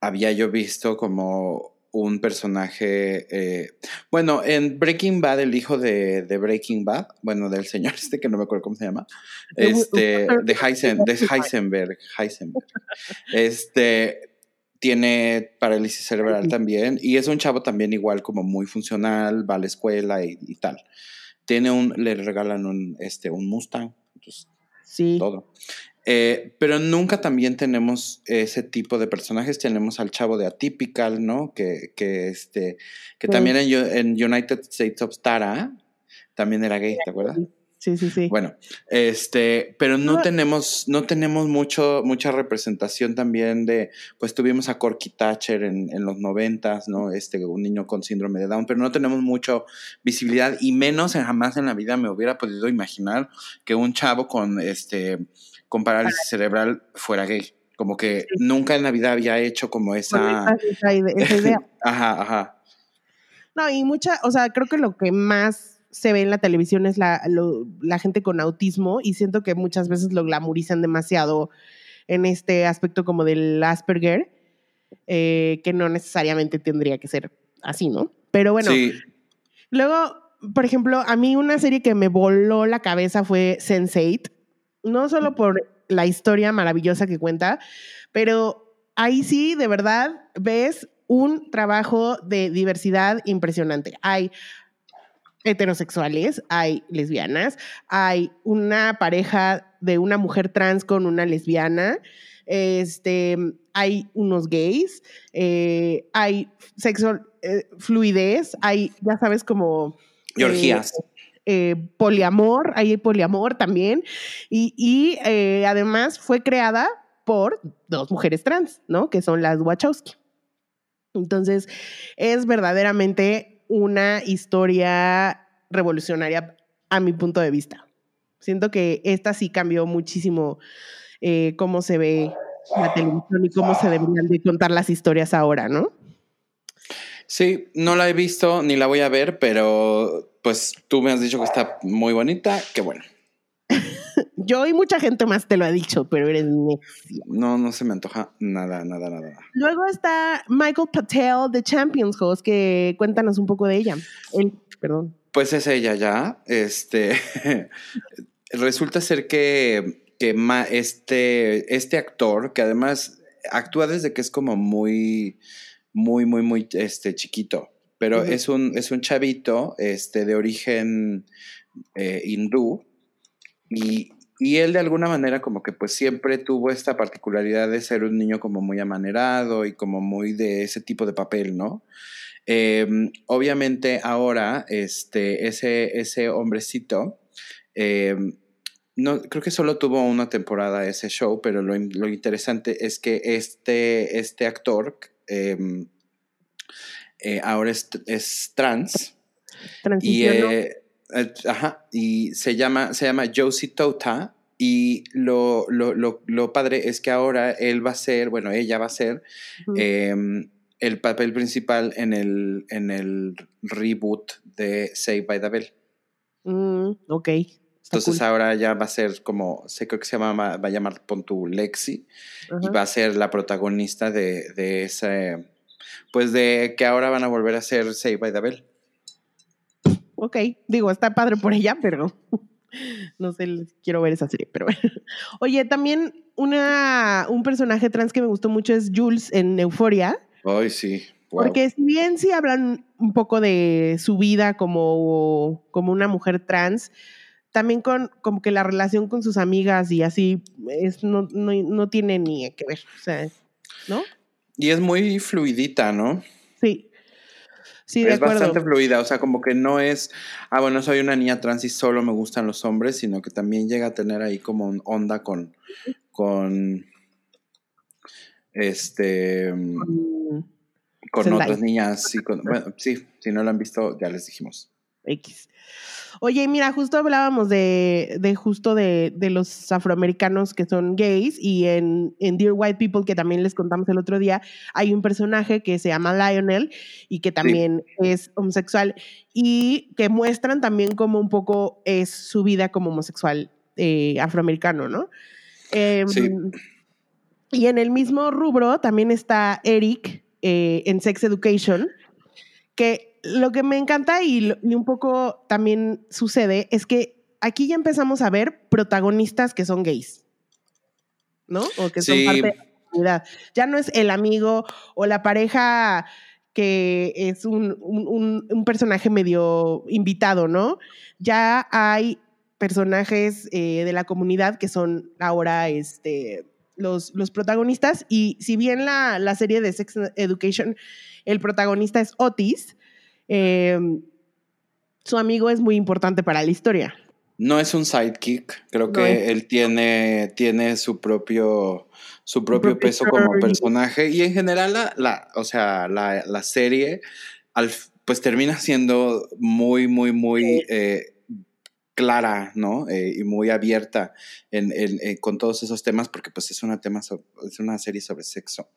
había yo visto como un personaje, eh, bueno, en Breaking Bad, el hijo de, de Breaking Bad, bueno, del señor este que no me acuerdo cómo se llama, este, de, Heisen, de Heisenberg, Heisenberg, este, tiene parálisis cerebral también y es un chavo también igual como muy funcional, va a la escuela y, y tal. Tiene un, le regalan un, este, un Mustang, entonces, Sí. todo. Eh, pero nunca también tenemos ese tipo de personajes. Tenemos al chavo de Atypical, ¿no? Que, que, este, que también en, en, United States of Tara también era gay, ¿te acuerdas? Sí, sí, sí. Bueno, este, pero no, tenemos, no tenemos mucho, mucha representación también de, pues tuvimos a Corky Thatcher en, en los noventas, ¿no? Este, un niño con síndrome de Down, pero no tenemos mucha visibilidad y menos jamás en la vida me hubiera podido imaginar que un chavo con, este, con parálisis cerebral fuera gay. Como que nunca en la vida había hecho como esa... esa idea. ajá, ajá. No, y mucha, o sea, creo que lo que más se ve en la televisión es la, la gente con autismo y siento que muchas veces lo glamorizan demasiado en este aspecto como del Asperger, eh, que no necesariamente tendría que ser así, ¿no? Pero bueno, luego, por ejemplo, a mí una serie que me voló la cabeza fue Sense8, no solo por la historia maravillosa que cuenta, pero ahí sí, de verdad, ves un trabajo de diversidad impresionante. Hay heterosexuales, hay lesbianas, hay una pareja de una mujer trans con una lesbiana, este, hay unos gays, eh, hay sexo eh, fluidez, hay, ya sabes, como... Eh, poliamor, hay poliamor también, y, y además fue creada por dos mujeres trans, ¿no? Que son las Wachowski. Entonces, es verdaderamente una historia revolucionaria a mi punto de vista. Siento que esta sí cambió muchísimo eh, cómo se ve la televisión y cómo se deberían de contar las historias ahora, ¿no? Sí, no la he visto ni la voy a ver, pero pues tú me has dicho que está muy bonita, qué bueno. Yo y mucha gente más te lo ha dicho, pero eres. No, no se me antoja nada, nada, nada. Luego está Michael Patel de Champions Host, que cuéntanos un poco de ella. perdón. Pues es ella ya. Este resulta ser que, que este, este actor, que además actúa desde que es como muy, muy, muy, muy este, chiquito. Pero es, un, es un chavito este, de origen eh, hindú. Y, y él de alguna manera como que pues siempre tuvo esta particularidad de ser un niño como muy amanerado y como muy de ese tipo de papel, ¿no? Em, obviamente ahora este, ese, ese hombrecito, em, no, creo que solo tuvo una temporada ese show, pero lo, lo interesante es que este, este actor em, eh, ahora es, es trans. Y, eh, ajá, y se llama, se llama Josie Tota. Y lo, lo, lo, padre es que ahora él va a ser, bueno, ella va a ser em, el papel principal en el, en el reboot de Save by the Bell. Mm, ok. Entonces ahora ya va a ser como, sé creo que se llama, va a llamar Pontu Lexi y va a ser la protagonista de, de ese, pues de que ahora van a volver a ser Save by the Bell ok, digo, está padre por ella, pero no sé, quiero ver esa serie, pero Oye, también una, un personaje trans que me gustó mucho es Jules en Euforia. Ay, sí. Porque si bien sí hablan un poco de su vida como, como una mujer trans, también con como que la relación con sus amigas y así es, no, no, no tiene ni que ver, o sea, ¿no? Y es muy fluidita, ¿no? Sí es bastante fluida, o sea, como que no es, ah, bueno, soy una niña trans y solo me gustan los hombres, sino que también llega a tener ahí como un onda con, con, este, con otras niñas, bueno, sí, si no lo han visto, ya les dijimos. X. Oye, mira, justo hablábamos de, de justo de, de, los afroamericanos que son gays y en, en, Dear White People, que también les contamos el otro día, hay un personaje que se llama Lionel y que también es homosexual y que muestran también como un poco es su vida como homosexual eh, afroamericano, ¿no? Em, sí. Y en el mismo rubro también está Eric eh, en Sex Education, que lo que me encanta y, un poco también sucede es que aquí ya empezamos a ver protagonistas que son gays, ¿no? O que son parte de la comunidad. Ya no es el amigo o la pareja que es un, un, personaje medio invitado, ¿no? Ya hay personajes eh, de la comunidad que son ahora este, los, los protagonistas. Y si bien la, la, serie de Sex Education, el protagonista es Otis, eh, su amigo es muy importante para la historia. No es un sidekick, creo que él tiene, tiene su propio, su propio, peso como personaje y en general la, la o sea, la, la serie al, pues termina siendo muy, muy, muy eh, clara, ¿no? Eh, y muy abierta en, en, en, con todos esos temas porque pues es una, tema es una serie sobre sexo.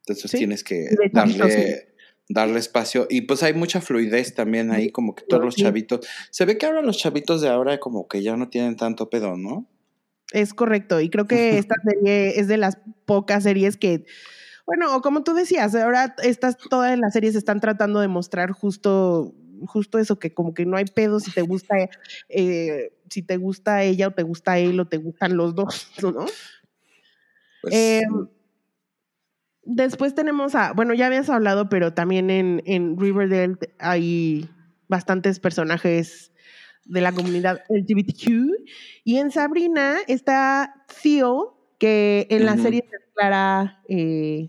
Entonces ¿Sí? tienes que darle, darle espacio. Y pues hay mucha fluidez también ahí, como que todos los chavitos. Se ve que ahora los chavitos de ahora como que ya no tienen tanto pedo, ¿no? Es correcto. Y creo que esta serie es de las pocas series que bueno, como tú decías, ahora estas, todas las series están tratando de mostrar justo, justo eso, que como que no hay pedo si te gusta, eh, si te gusta ella o te gusta él o te gustan los dos, ¿no? Pues, eh, después tenemos a, bueno, ya habías hablado, pero también en, en Riverdale hay bastantes personajes de la comunidad LGBTQ. Y en Sabrina está Theo, que en uh -huh. la serie se declara eh,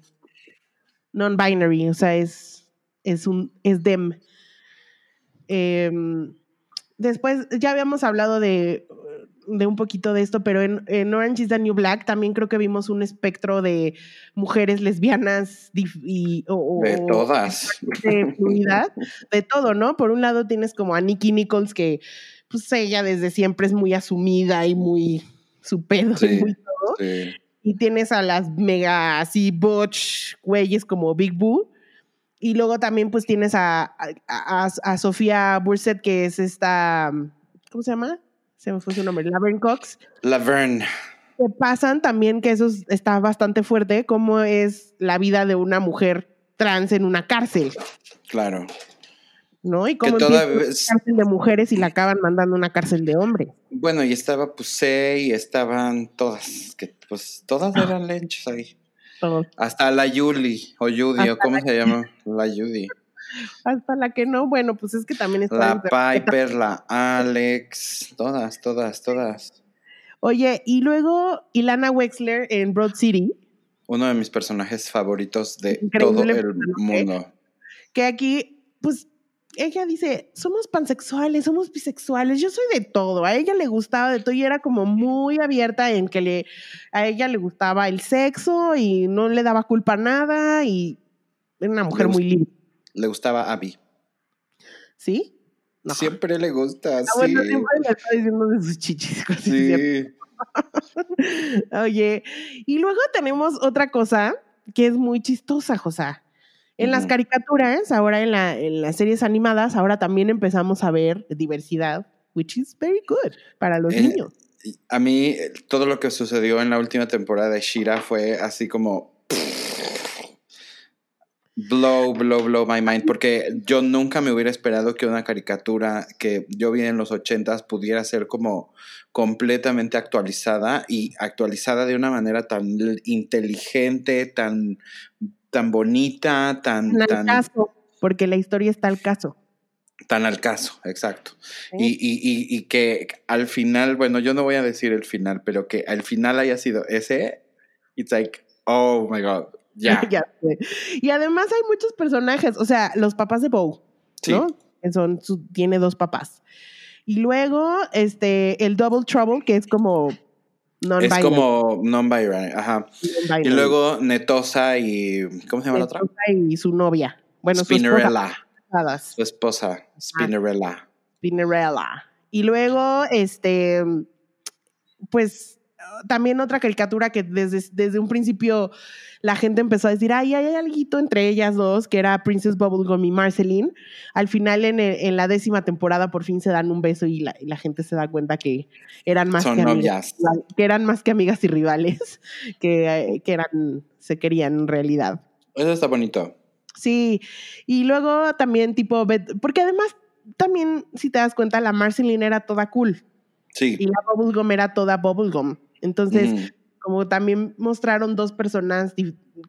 non-binary, o sea, es, es un es dem. Eh, después, ya habíamos hablado de, de, un poquito de esto, pero en, en, Orange is the New Black también creo que vimos un espectro de mujeres lesbianas y, o, de todas. De fluidad, de todo, ¿no? Por un lado tienes como a Nikki Nichols, que pues ella desde siempre es muy asumida y muy su pedo sí, y muy todo. Sí. Y tienes a las mega así butch güeyes como Big Boo. Y luego también pues tienes a, a, a, a Sofía Burset, que es esta, ¿cómo se llama? Se me fue su nombre, Laverne Cox. Laverne. Que pasan también, que eso está bastante fuerte, cómo es la vida de una mujer trans en una cárcel. Claro. ¿no? Y como toda vez... cárcel de mujeres y la acaban mandando a una cárcel de hombres. Bueno, y estaba Pusey y estaban todas, que pues todas eran lenchas ahí. Todos. Hasta la Yuli, o Judy, Hasta o cómo se llama, la Judy. Hasta la que no, bueno, pues es que también está. La Piper, la Alex, todas, todas, todas. Oye, y luego Ilana Wexler en Broad City. Uno de mis personajes favoritos de todo el mundo. Que aquí, pues ella dice, somos pansexuales, somos bisexuales, yo soy de todo, a ella le gustaba de todo y era como muy abierta en que le, a ella le gustaba el sexo y no le daba culpa a nada y era una mujer muy libre. Le gustaba Abby. ¿Sí? No. Siempre le gusta, ah, sí. Bueno, siempre le está diciendo de sus chichis. Sí. Oye, y luego tenemos otra cosa que es muy chistosa, José. En uh -huh. las caricaturas, ahora en, la, en, las series animadas, ahora también empezamos a ver diversidad, which is very good para los eh, niños. A mí, todo lo que sucedió en la última temporada de Shira fue así como. Blow, blow, blow my mind, porque yo nunca me hubiera esperado que una caricatura que yo vi en los ochentas pudiera ser como completamente actualizada y actualizada de una manera tan inteligente, tan tan bonita, tan... Tan al tan, caso, porque la historia está al caso. Tan al caso, exacto. Y, y, y, y, que al final, bueno, yo no voy a decir el final, pero que al final haya sido ese, it's like, oh my God, ya. ya. Y además hay muchos personajes, o sea, los papás de Bo, sí. ¿no? Son, su, tiene dos papás. Y luego, este, el Double Trouble, que es como es como non-binary, ajá. Non y luego Netosa y. ¿Cómo se llama Netosa la otra? Y su novia. Bueno, Spinnerella. Su esposa. Su esposa, Spinnerella. Ah, Spinnerella. Y luego, este. Pues también otra caricatura que desde, desde un principio la gente empezó a decir, ay, hay algo entre ellas dos, que era Princess Bubblegum y Marceline. Al final, en, el, en, la décima temporada, por fin se dan un beso y la, y la gente se da cuenta que eran más Son que novias. amigas, que eran más que amigas y rivales, que, que eran, se querían en realidad. Eso está bonito. Sí, y luego también tipo, porque además también, si te das cuenta, la Marceline era toda cool. Sí. Y la Bubblegum era toda Bubblegum. Entonces, mm como también mostraron dos personas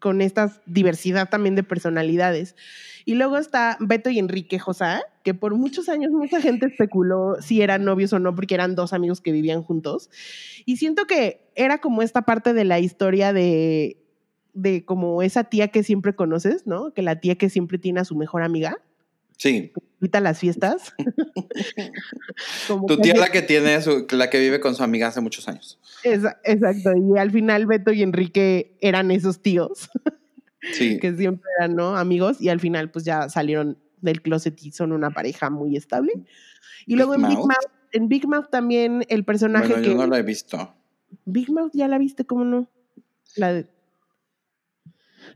con esta diversidad también de personalidades. Y luego está Beto y Enrique Josá, que por muchos años mucha gente especuló si eran novios o no, porque eran dos amigos que vivían juntos. Y siento que era como esta parte de la historia de, de como esa tía que siempre conoces, ¿no? Que la tía que siempre tiene a su mejor amiga. Sí. Invita a las fiestas. tu tía la que tiene, la que vive con su amiga hace muchos años. exacto. Y al final Beto y Enrique eran esos tíos. Sí. que siempre eran, ¿no? Amigos. Y al final, pues ya salieron del closet y son una pareja muy estable. Y luego en Big Mouth, en Big Mouth también el personaje bueno, que. Yo no la he visto. Big Mouth ya la viste, ¿cómo no? La de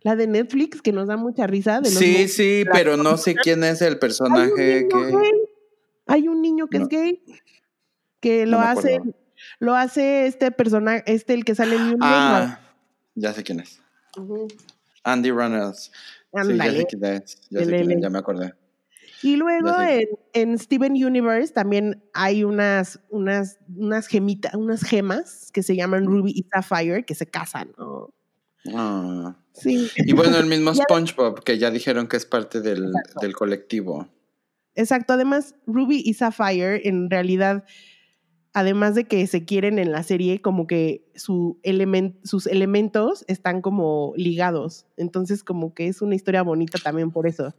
la de Netflix que nos da mucha risa. De sí, sí, pero no sé quién es el personaje que. Hay un niño que es gay que lo hace, lo hace este personaje, este el que sale en Ah, ya sé quién es. Andy Reynolds. Sí, ya sé quién es. Ya, sé quién es, ya me acordé. Y luego en, en, Steven Universe también hay unas, unas, unas gemitas, unas gemas que se llaman Ruby y Sapphire que se casan, ¿no? Ah. Sí. Y bueno, el mismo SpongeBob, que ya dijeron que es parte del, del, colectivo. Exacto. Además, Ruby y Sapphire, en realidad, además de que se quieren en la serie, como que su sus elementos están como ligados. Entonces, como que es una historia bonita también por eso.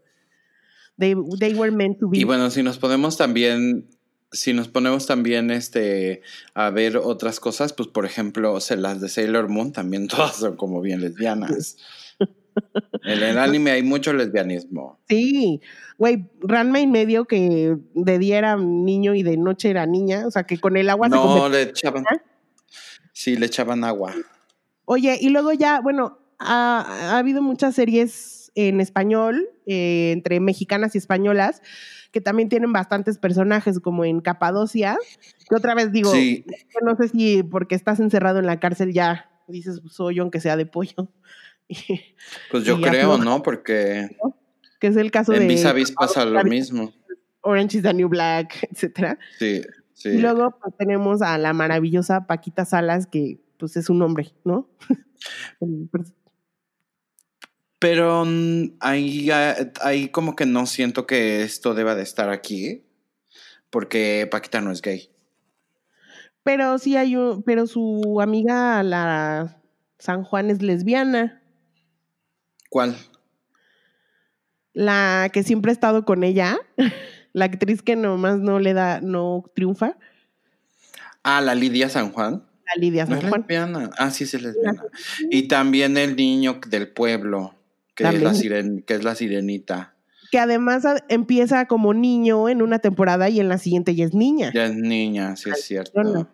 They, they were meant to be. Y bueno, si nos podemos también si nos ponemos también este, a ver otras cosas, pues por ejemplo, las de Sailor Moon también todas son como bien lesbianas. En el anime hay mucho lesbianismo. Sí, güey, Ranma y medio que de día era niño y de noche era niña, o sea que con el agua no, le echaban. Sí, le echaban agua. Oye, y luego ya, bueno, ha, habido muchas series en español, eh, entre mexicanas y españolas, que también tienen bastantes personajes, como en Capadocia, que otra vez digo, no sé si porque estás encerrado en la cárcel ya dices soy aunque sea de pollo. pues yo creo, ¿no? Porque... Que es el caso en de... En Vis a Vis pasa lo mismo. Orange is the New Black, etcétera. Sí, sí. Y luego pues, tenemos a la maravillosa Paquita Salas, que pues es un hombre, ¿no? Pero mm, ahí, ahí como que no siento que esto deba de estar aquí, porque Paquita no es gay. Pero sí hay un, pero su amiga, la San Juan, es lesbiana. ¿Cuál? La que siempre ha estado con ella, la actriz que nomás no le da, no triunfa. Ah, la Lidia San Juan. La Lidia San Juan. lesbiana. Ah, sí, sí es lesbiana. Y también el niño del pueblo que es, la que es la sirenita. Que además empieza como niño en una temporada y en la siguiente ya es niña. Ya es niña, sí es cierto.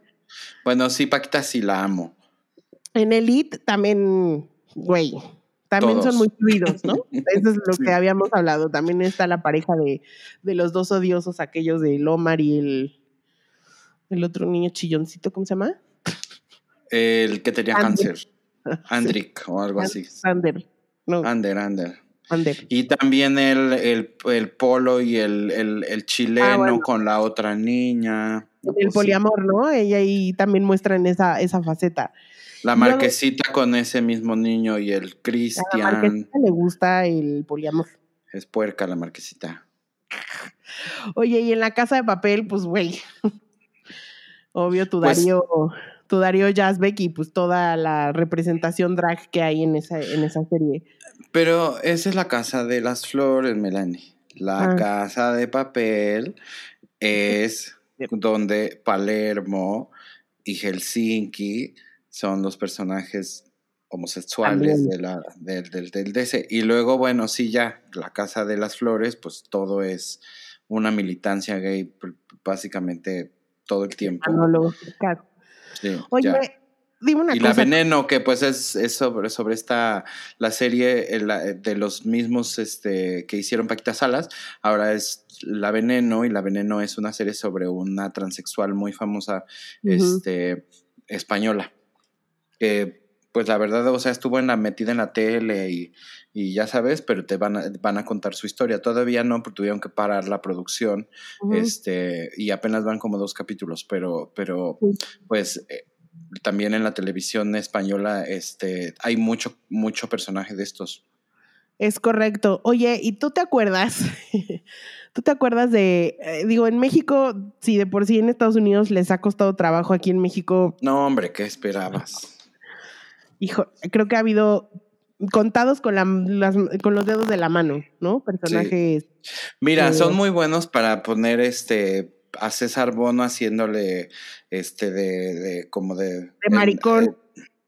Bueno, sí, Paquita sí la amo. En Elite también, güey, también son muy fluidos, ¿no? Eso es lo que habíamos hablado. También está la pareja de, de, los dos odiosos, aquellos de Lomar y el, el otro niño chilloncito, ¿cómo se llama? El que tenía cáncer. Andrick o algo así. Ander. No. Ander, Ander. Y también el, el, polo y el, el chileno ah, con la otra niña. El pues poliamor, ¿no? Ella ahí también muestran esa, esa faceta. La marquesita con ese mismo niño y el Cristian. A la marquesita le gusta el poliamor. Es puerca la marquesita. Oye, y en la casa de papel, pues, güey. Obvio, tu pues Darío tu Darío Yazbek y pues toda la representación drag que hay en esa, en esa serie. Pero esa es la casa de las flores, Melanie. La ah. casa de papel es donde Palermo y Helsinki son los personajes homosexuales de la, del, del, del DC. Y luego, bueno, sí, ya, la Casa de las Flores, pues todo es una militancia gay básicamente todo el tiempo. claro. Oye, dime una y cosa. la Veneno, que pues es, sobre, sobre esta, la serie de los mismos este, que hicieron Paquita Salas, ahora es La Veneno, y La Veneno es una serie sobre una transexual muy famosa este, española, que pues la verdad, o sea, estuvo en la, metida en la tele y, y ya sabes, pero te van a, van a contar su historia. Todavía no, porque tuvieron que parar la producción, este, y apenas van como dos capítulos, pero, pero pues eh, también en la televisión española este, hay mucho, mucho personaje de estos. Es correcto. Oye, ¿y tú te acuerdas? ¿Tú te acuerdas de, eh, digo, en México, si de por sí en Estados Unidos les ha costado trabajo, aquí en México... No, hombre, ¿qué esperabas? Hijo, creo que ha habido contados con, la, las, con los dedos de la mano, ¿no? Personajes. Mira, son muy buenos para poner este a César Bono haciéndole este de, de como de. De maricón.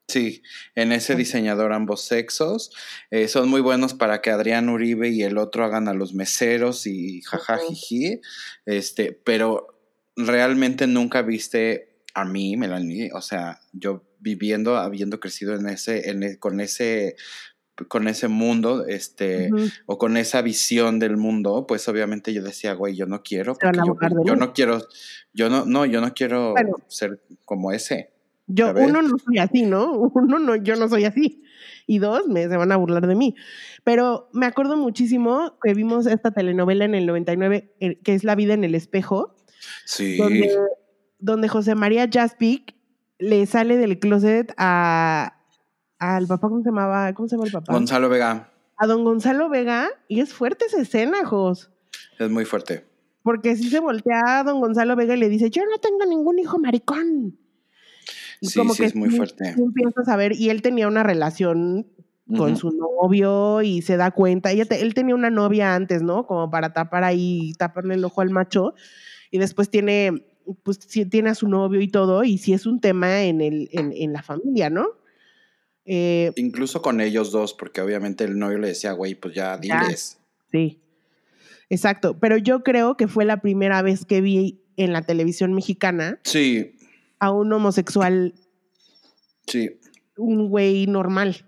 sí, en ese diseñador ambos sexos. Eh, son muy buenos para que Adrián Uribe y el otro hagan a los meseros y jajajiji. Este, pero realmente nunca viste a mí, Melanie, o sea, yo viviendo, habiendo crecido en ese, en, e, con ese con ese mundo, este, o con esa visión del mundo, pues obviamente yo decía, güey, yo no quiero, yo, no quiero, yo no, no, yo no quiero ser como ese. Yo, uno, no soy así, ¿no? Uno, no, yo no soy así. Y dos, me se van a burlar de mí. Pero me acuerdo muchísimo que vimos esta telenovela en el 99, eh, que es La vida en el espejo. Sí. Donde, donde José María Jaspic le sale del closet a, al papá, ¿cómo se llamaba? ¿Cómo se llama el papá? Gonzalo Vega. A don Gonzalo Vega, y es fuerte esa escena, Jos. Es muy fuerte. Porque si se voltea a don Gonzalo Vega y le dice, yo no tengo ningún hijo maricón. sí, sí, es muy fuerte. Y empiezas a ver, y él tenía una relación con su novio y se da cuenta, él tenía una novia antes, ¿no? Como para tapar ahí, taparle el ojo al macho, y después tiene pues si tiene a su novio y todo, y si es un tema en, el, en, la familia, ¿no? Eh, Incluso con ellos dos, porque obviamente el novio le decía, güey, pues ya diles. sí, exacto. Pero yo creo que fue la primera vez que vi en la televisión mexicana sí. a un homosexual. Sí. Un güey normal.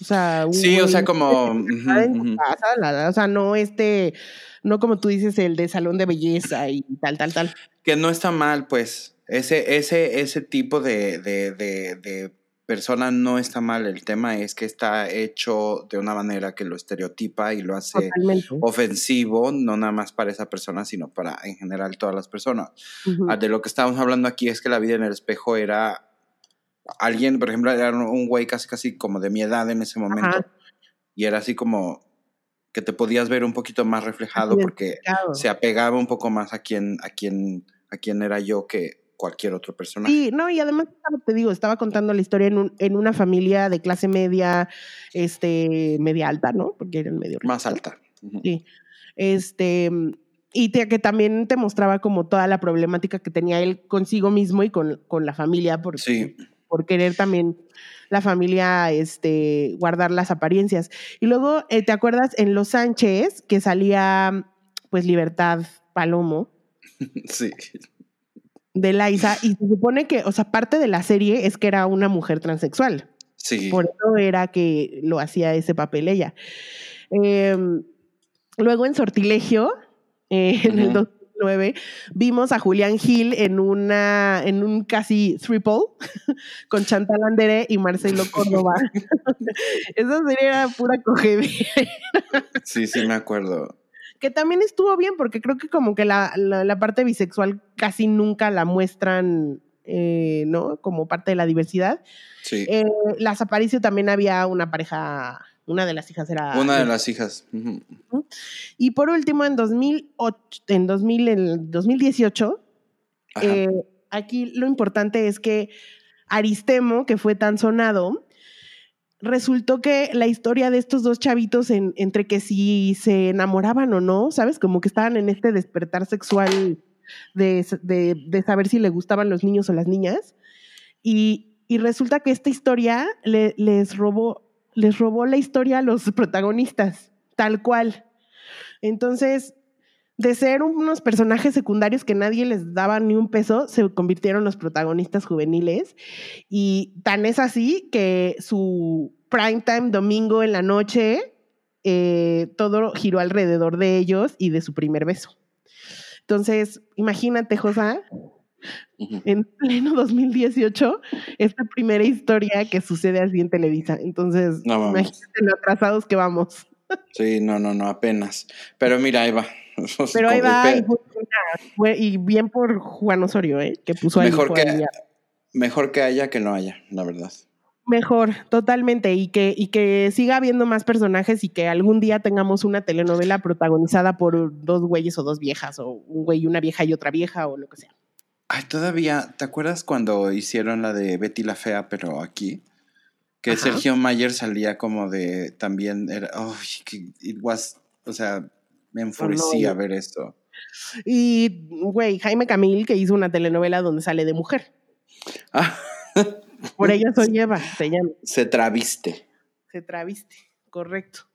O sea, un sí, o sea, como. o sea, no este, no como tú dices, el de salón de belleza y tal, tal, tal que no está mal, pues. Ese, ese, ese tipo de, de, de, persona no está mal. El tema es que está hecho de una manera que lo estereotipa y lo hace ofensivo, no nada más para esa persona, sino para en general todas las personas. Ah, de lo que estábamos hablando aquí es que la vida en el espejo era alguien, por ejemplo, era un güey casi casi como de mi edad en ese momento. Y era así como, que te podías ver un poquito más reflejado porque se apegaba un poco más a quien, a quien a quién era yo que cualquier otro personaje. Sí, no, y además te digo, estaba contando la historia en, un, en una familia de clase media, este, media alta, ¿no? Porque era el medio. Más alta. Sí. Este, y que también te mostraba como toda la problemática que tenía él consigo mismo y con, con la familia, por, por querer también la familia este, guardar las apariencias. Y luego, eh, ¿te acuerdas en Los Sánchez que salía pues Libertad Palomo? Sí. De Liza, y se supone que, o sea, parte de la serie es que era una mujer transexual. Sí. Por eso era que lo hacía ese papel ella. Em, luego en Sortilegio, eh, en el 2009, vimos a Julián Gil en una, en un casi triple con Chantal Andere y Marcelo Córdoba. Esa serie era pura cogedia. sí, sí me acuerdo que también estuvo bien porque creo que como que la, la, parte bisexual casi nunca la muestran, eh, ¿no? Como parte de la diversidad. Sí. Eh, las Aparicio también había una pareja, una de las hijas era... Una de las hijas. Y por último, en 2008, en 2000, en 2018, eh, aquí lo importante es que Aristemo, que fue tan sonado, resultó que la historia de estos dos chavitos entre que si se enamoraban o no, ¿sabes? Como que estaban en este despertar sexual de, saber si le gustaban los niños o las niñas. Y, resulta que esta historia les, robó, les robó la historia a los protagonistas, tal cual. Entonces, de ser unos personajes secundarios que nadie les daba ni un peso, se convirtieron los protagonistas juveniles. Y tan es así que su prime time domingo en la noche, eh, todo giró alrededor de ellos y de su primer beso. Entonces, imagínate, Josa, en pleno 2018, esta primera historia que sucede así en Televisa. Entonces, imagínate lo atrasados que vamos. Sí, no, no, no, apenas. Pero mira, ahí va. Pero ahí va, y, bien por Juan Osorio, ¿eh? que puso mejor que, Mejor que haya que no haya, la verdad. Mejor, totalmente. Y que, y que siga habiendo más personajes y que algún día tengamos una telenovela protagonizada por dos güeyes o dos viejas, o un güey y una vieja y otra vieja, o lo que sea. Ay, todavía, ¿te acuerdas cuando hicieron la de Betty la Fea, pero aquí? Que Sergio Mayer salía como de también era, oh, que it was, o sea, me enfurecía ver esto. Y, güey, Jaime Camil, que hizo una telenovela donde sale de mujer. Ah. Por ella soy Eva, se llama. Se traviste. Se traviste, correcto.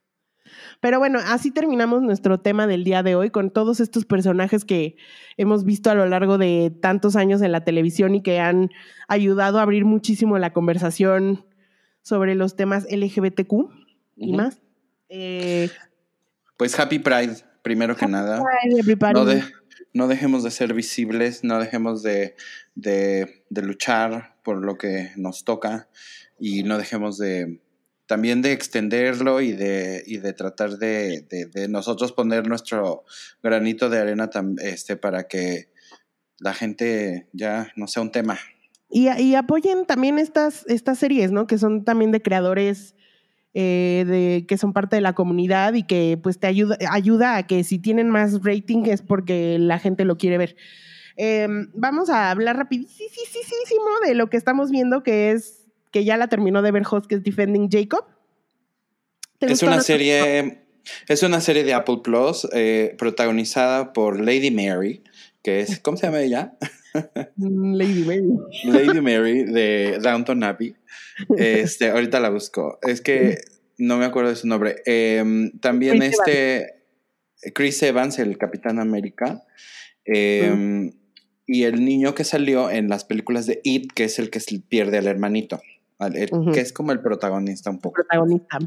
Pero bueno, así terminamos nuestro tema del día de hoy con todos estos personajes que hemos visto a lo largo de tantos años en la televisión y que han ayudado a abrir muchísimo la conversación sobre los temas LGBTQ y más. Eh, pues Happy Pride, primero que nada. no, no, dejemos de ser visibles, no dejemos de, de, luchar por lo que nos toca y no dejemos de también de extenderlo y de, y de tratar de, nosotros poner nuestro granito de arena este, para que la gente ya no sea un tema. Y, apoyen también estas, estas series, ¿no? Que son también de creadores eh, que son parte de la comunidad y que pues te ayuda, ayuda a que si tienen más rating es porque la gente lo quiere ver. Em, vamos a hablar rapidísimo de lo que estamos viendo, que es que ya la terminó de ver Host, que es Defending Jacob. Es una serie... Es una serie de Apple Plus eh, protagonizada por Lady Mary, que es, ¿cómo se llama ella? Mm, Lady Mary. Lady Mary de Downton Abbey. Este, ahorita la busco. Es que no me acuerdo de su nombre. Em, también este Chris Evans, el Capitán América. Em, y el niño que salió en las películas de It, que es el que pierde al hermanito. Que es como el protagonista un poco. Protagonista.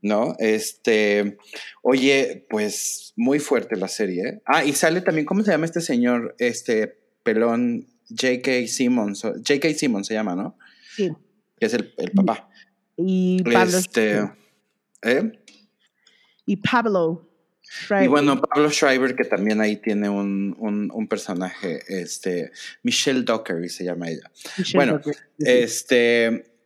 ¿No? Este, oye, pues muy fuerte la serie. ¿eh? Ah, y sale también, ¿cómo se llama este señor? Este, pelón J.K. Simmons, J.K. Simmons se llama, ¿no? Sí. Que es el, papá. Y Pablo. Este, ¿eh? Y Pablo. Y bueno, Pablo Schreiber, que también ahí tiene un, un, personaje, este, Michelle Dockery se llama ella. bueno, este,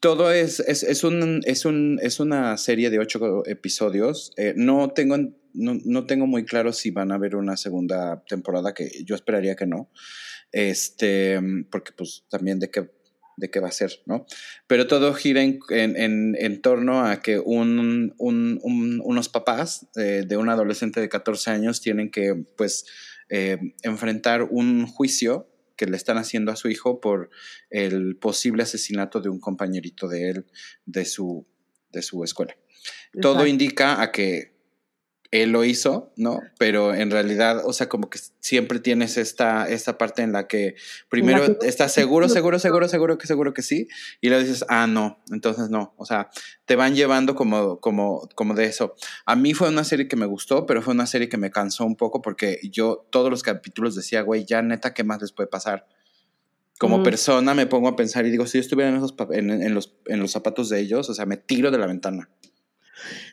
todo es, es, es, un, es, un, es una serie de ocho episodios. Eh, no tengo no, tengo muy claro si van a haber una segunda temporada, que yo esperaría que no. Este, porque pues también de qué, de qué va a ser, ¿no? Pero todo gira en, en, torno a que un, unos papás eh, de un adolescente de 14 años tienen que, pues, eh, enfrentar un juicio que le están haciendo a su hijo por el posible asesinato de un compañerito de él, de su, de su escuela. Todo indica a que él lo hizo, ¿no? Pero en realidad, o sea, como que siempre tienes esta, esta parte en la que primero estás seguro, seguro, seguro, seguro que seguro que sí, y luego dices, ah, no, entonces no. O sea, te van llevando como, como, como de eso. A mí fue una serie que me gustó, pero fue una serie que me cansó un poco porque yo todos los capítulos decía, güey, ya neta, ¿qué más les puede pasar? Como persona me pongo a pensar y digo, si yo estuviera en, esos, en, los, en los zapatos de ellos, o sea, me tiro de la ventana.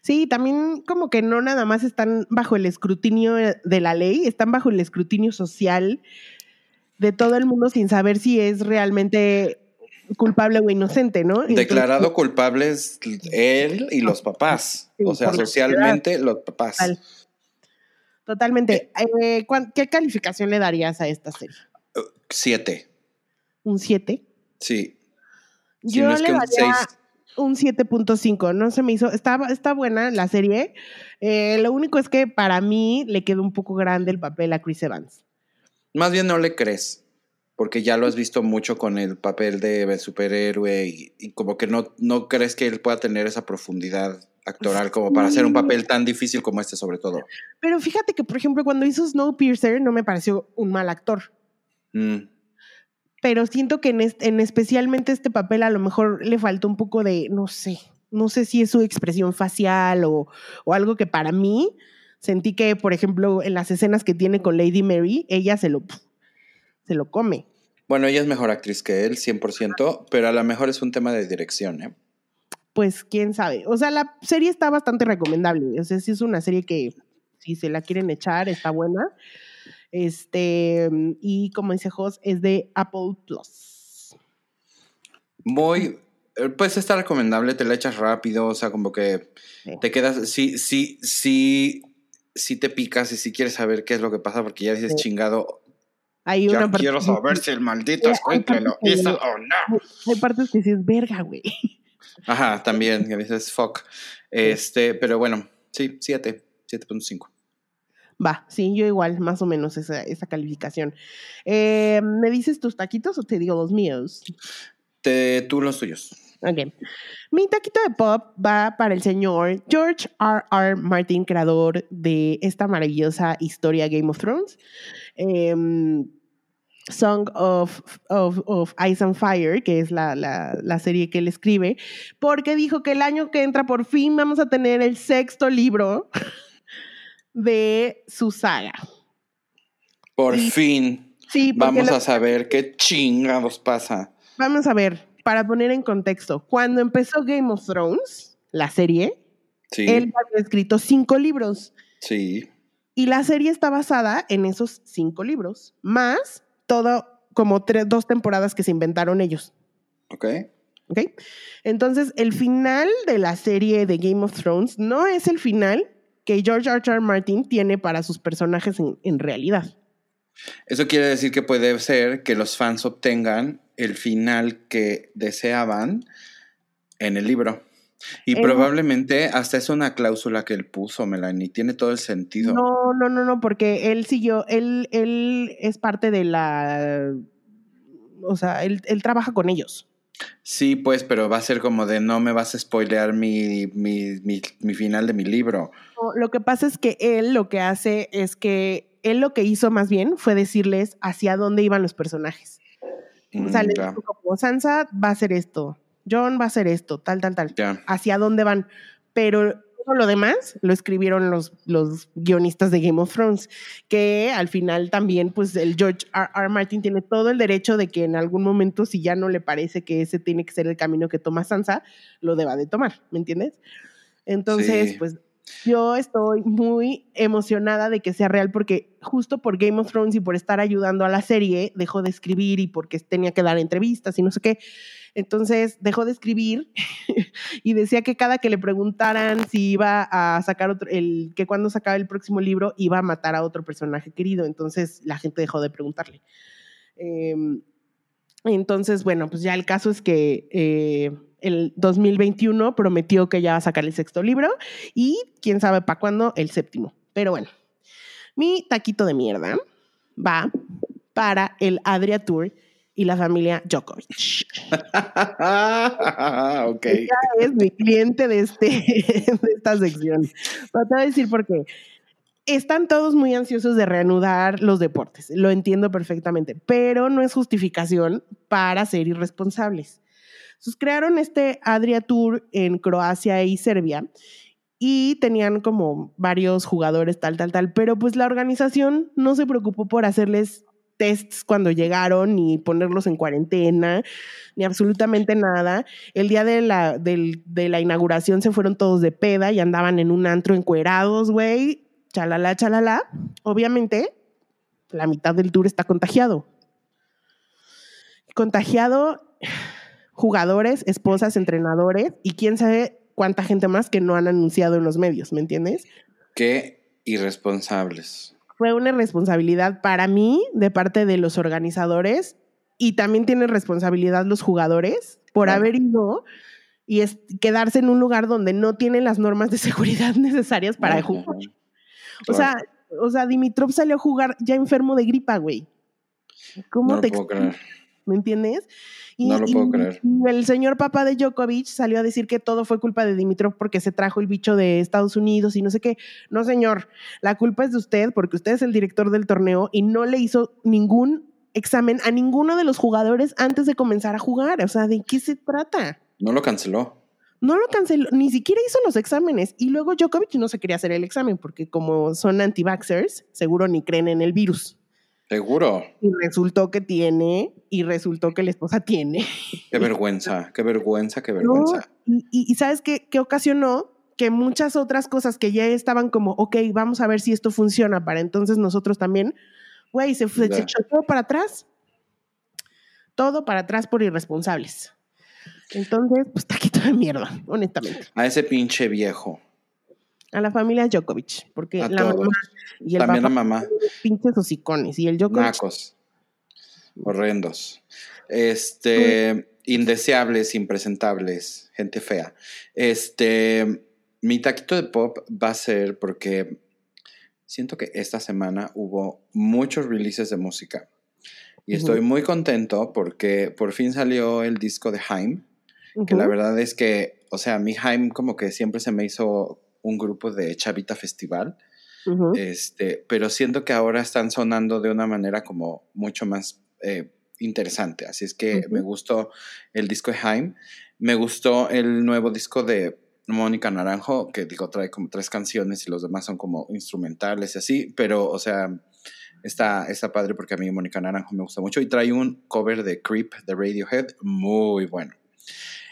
Sí, también como que no nada más están bajo el escrutinio de la ley, están bajo el escrutinio social de todo el mundo sin saber si es realmente culpable o inocente, ¿no? Declarado culpable es él y los papás, o sea, socialmente los papás. Totalmente. Eh, ¿Qué calificación le darías a esta serie? Siete. ¿Un siete? Sí. Yo le daría un 7.5, no se me hizo, está, está buena la serie, eh, lo único es que para mí le quedó un poco grande el papel a Chris Evans. Más bien no le crees, porque ya lo has visto mucho con el papel de superhéroe y, como que no, no crees que él pueda tener esa profundidad actoral como para hacer un papel tan difícil como este sobre todo. Pero fíjate que, por ejemplo, cuando hizo Snowpiercer no me pareció un mal actor. Mm pero siento que en, especialmente este papel a lo mejor le faltó un poco de, no sé, no sé si es su expresión facial o, algo que para mí sentí que, por ejemplo, en las escenas que tiene con Lady Mary, ella se lo, se lo come. Bueno, ella es mejor actriz que él, 100%, pero a lo mejor es un tema de dirección, ¿eh? Pues quién sabe. O sea, la serie está bastante recomendable. O sea, sí es una serie que si se la quieren echar, está buena. Este, y como dice Jos, es de Apple Plus. Muy, eh, pues está recomendable, te la echas rápido, o sea, como que Sí. te quedas, sí, sí, sí, sí te picas y sí quieres saber qué es lo que pasa porque ya dices Sí. chingado, Hay ya una parte quiero saber si el maldito escuincle lo hizo o no. Hay partes que sí es verga, güey. Ajá, también, que dices fuck. Este, pero bueno, sí, 7, 7.5. Va, sí, yo igual, más o menos esa, esa calificación. Eh, ¿Me dices tus taquitos o te digo los míos? Te, tú los tuyos. Ok. Mi taquito de pop va para el señor George R. R. Martin, creador de esta maravillosa historia Game of Thrones. Em, Song of, of, of Ice and Fire, que es la, la, la serie que él escribe, porque dijo que el año que entra por fin vamos a tener el sexto libro de su saga. Por Y- fin Sí, vamos lo- a saber qué chingados pasa. vamos a ver, para poner en contexto, cuando empezó Game of Thrones, la serie, Sí, él había escrito cinco libros sí. y la serie está basada en esos cinco libros, más todo como tres, dos temporadas que se inventaron ellos. Ok. ¿Ok? Entonces, el final de la serie de Game of Thrones no es el final que George R. R. Martin tiene para sus personajes en, en realidad. Eso quiere decir que puede ser que los fans obtengan el final que deseaban en el libro. Y Eh, probablemente hasta es una cláusula que él puso, Melanie. Tiene todo el sentido. No, no, no, no, porque él siguió, él, él es parte de la, o sea, él, él trabaja con ellos. Sí, pues, pero va a ser como de no me vas a spoilear mi, mi, mi, mi final de mi libro. No, Lo que pasa es que él lo que hace es que él lo que hizo más bien fue decirles hacia dónde iban los personajes. O sea, Mm, les dijo como Sansa va a hacer esto, John va a hacer esto, tal, tal, tal. ya. Hacia dónde van. Pero todo lo demás lo escribieron los, los guionistas de Game of Thrones, que al final también, pues el George R. R. Martin tiene todo el derecho de que en algún momento, si ya no le parece que ese tiene que ser el camino que toma Sansa, lo deba de tomar, ¿me entiendes? Entonces, Sí. pues yo estoy muy emocionada de que sea real porque justo por Game of Thrones y por estar ayudando a la serie, dejó de escribir y porque tenía que dar entrevistas y no sé qué. Entonces dejó de escribir y decía que cada que le preguntaran si iba a sacar otro, el, que cuando sacaba el próximo libro iba a matar a otro personaje querido. Entonces la gente dejó de preguntarle. Em, entonces, bueno, pues ya el caso es que eh, el 2021 prometió que ya va a sacar el sexto libro y quién sabe para cuándo el séptimo. Pero bueno, mi taquito de mierda va para el Adria Tour y la familia Djokovic. ok. Ella es mi cliente de, este, de esta sección. Pero te voy a decir por qué. Están todos muy ansiosos de reanudar los deportes, lo entiendo perfectamente, pero no es justificación para ser irresponsables. Entonces crearon este Adria Tour en Croacia y Serbia y tenían como varios jugadores tal, tal, tal, pero pues la organización no se preocupó por hacerles tests cuando llegaron, ni ponerlos en cuarentena, ni absolutamente nada. El día de la, del- de la inauguración se fueron todos de peda y andaban en un antro encuerados, güey. Chalala, chalala. Obviamente, la mitad del tour está contagiado. Contagiado jugadores, esposas, entrenadores y quién sabe cuánta gente más que no han anunciado en los medios, ¿me entiendes? Qué irresponsables. Fue una responsabilidad para mí de parte de los organizadores y también tienen responsabilidad los jugadores por Claro. haber ido y es- quedarse en un lugar donde no tienen las normas de seguridad necesarias para jugar. O sea, o sea, Dimitrov salió a jugar ya enfermo de gripa, güey. ¿Cómo no lo te puedo creer. ¿Me entiendes? No lo puedo y- creer. y el señor papá de Djokovic salió a decir que todo fue culpa de Dimitrov porque se trajo el bicho de Estados Unidos y no sé qué. No, señor, la culpa es de usted porque usted es el director del torneo y no le hizo ningún examen a ninguno de los jugadores antes de comenzar a jugar. O sea, ¿de qué se trata? No lo canceló. No lo canceló, ni siquiera hizo los exámenes. Y luego Djokovic no se quería hacer el examen porque como son anti-vaxxers, seguro ni creen en el virus. Seguro. Y resultó que tiene, y resultó que la esposa tiene. Qué vergüenza, qué vergüenza, qué vergüenza. y, y- y ¿sabes qué, qué ocasionó? Que muchas otras cosas que ya estaban como, ok, vamos a ver si esto funciona para entonces nosotros también, güey, se, fue- se todo para atrás. Todo para atrás por irresponsables. Entonces, pues taquito de mierda, honestamente. A ese pinche viejo. A la familia Djokovic, porque A la todos. mamá y el También la papá mamá. pinches hocicones y el Djokovic Nacos. Horrendos. Este. Indeseables, impresentables, gente fea. Este. Mi taquito de pop va a ser porque siento que esta semana hubo muchos releases de música. Y estoy muy contento porque por fin salió el disco de Haim. que la verdad es que, o sea, a mí Haim como que siempre se me hizo un grupo de Chavita Festival, este, pero siento que ahora están sonando de una manera como mucho más eh, interesante, así es que me gustó el disco de Haim, me gustó el nuevo disco de Mónica Naranjo, que digo, trae como tres canciones y los demás son como instrumentales y así, pero, o sea, está, está padre porque a mí Mónica Naranjo me gusta mucho y trae un cover de Creep de Radiohead muy bueno.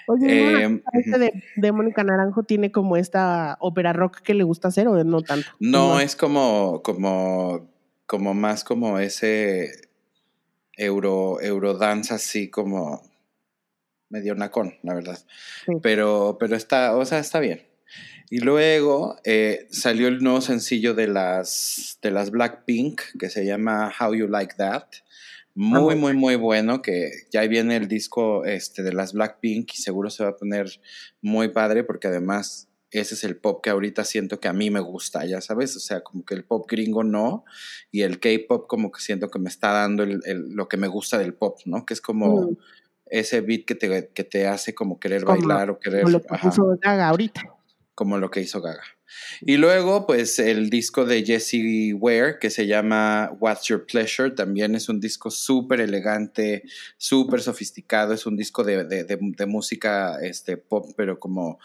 Oye, ¿no? Eh, este de, de Mónica Naranjo tiene como esta ópera rock que le gusta hacer o no tanto. No, es como, como, como más como ese euro, eurodance así como medio nacón, la verdad. Sí. Pero, pero está, o sea, está bien. Y luego eh, salió el nuevo sencillo de las, de las Blackpink que se llama How You Like That. Muy, Ah, muy, muy bueno, que ya viene el disco este, de las Blackpink y seguro se va a poner muy padre porque además ese es el pop que ahorita siento que a mí me gusta, ya sabes, o sea, como que el pop gringo no y el K-pop como que siento que me está dando el- el- lo que me gusta del pop, ¿no? Que es como Mm. ese beat que te, que te hace como querer Como- bailar o querer... Como lo que ajá puso Gaga ahorita. Como lo que hizo Gaga. Y luego, pues el disco de Jessie Ware, que se llama What's Your Pleasure, también es un disco súper elegante, súper sofisticado, es un disco de, de- de- de música este, pop, pero como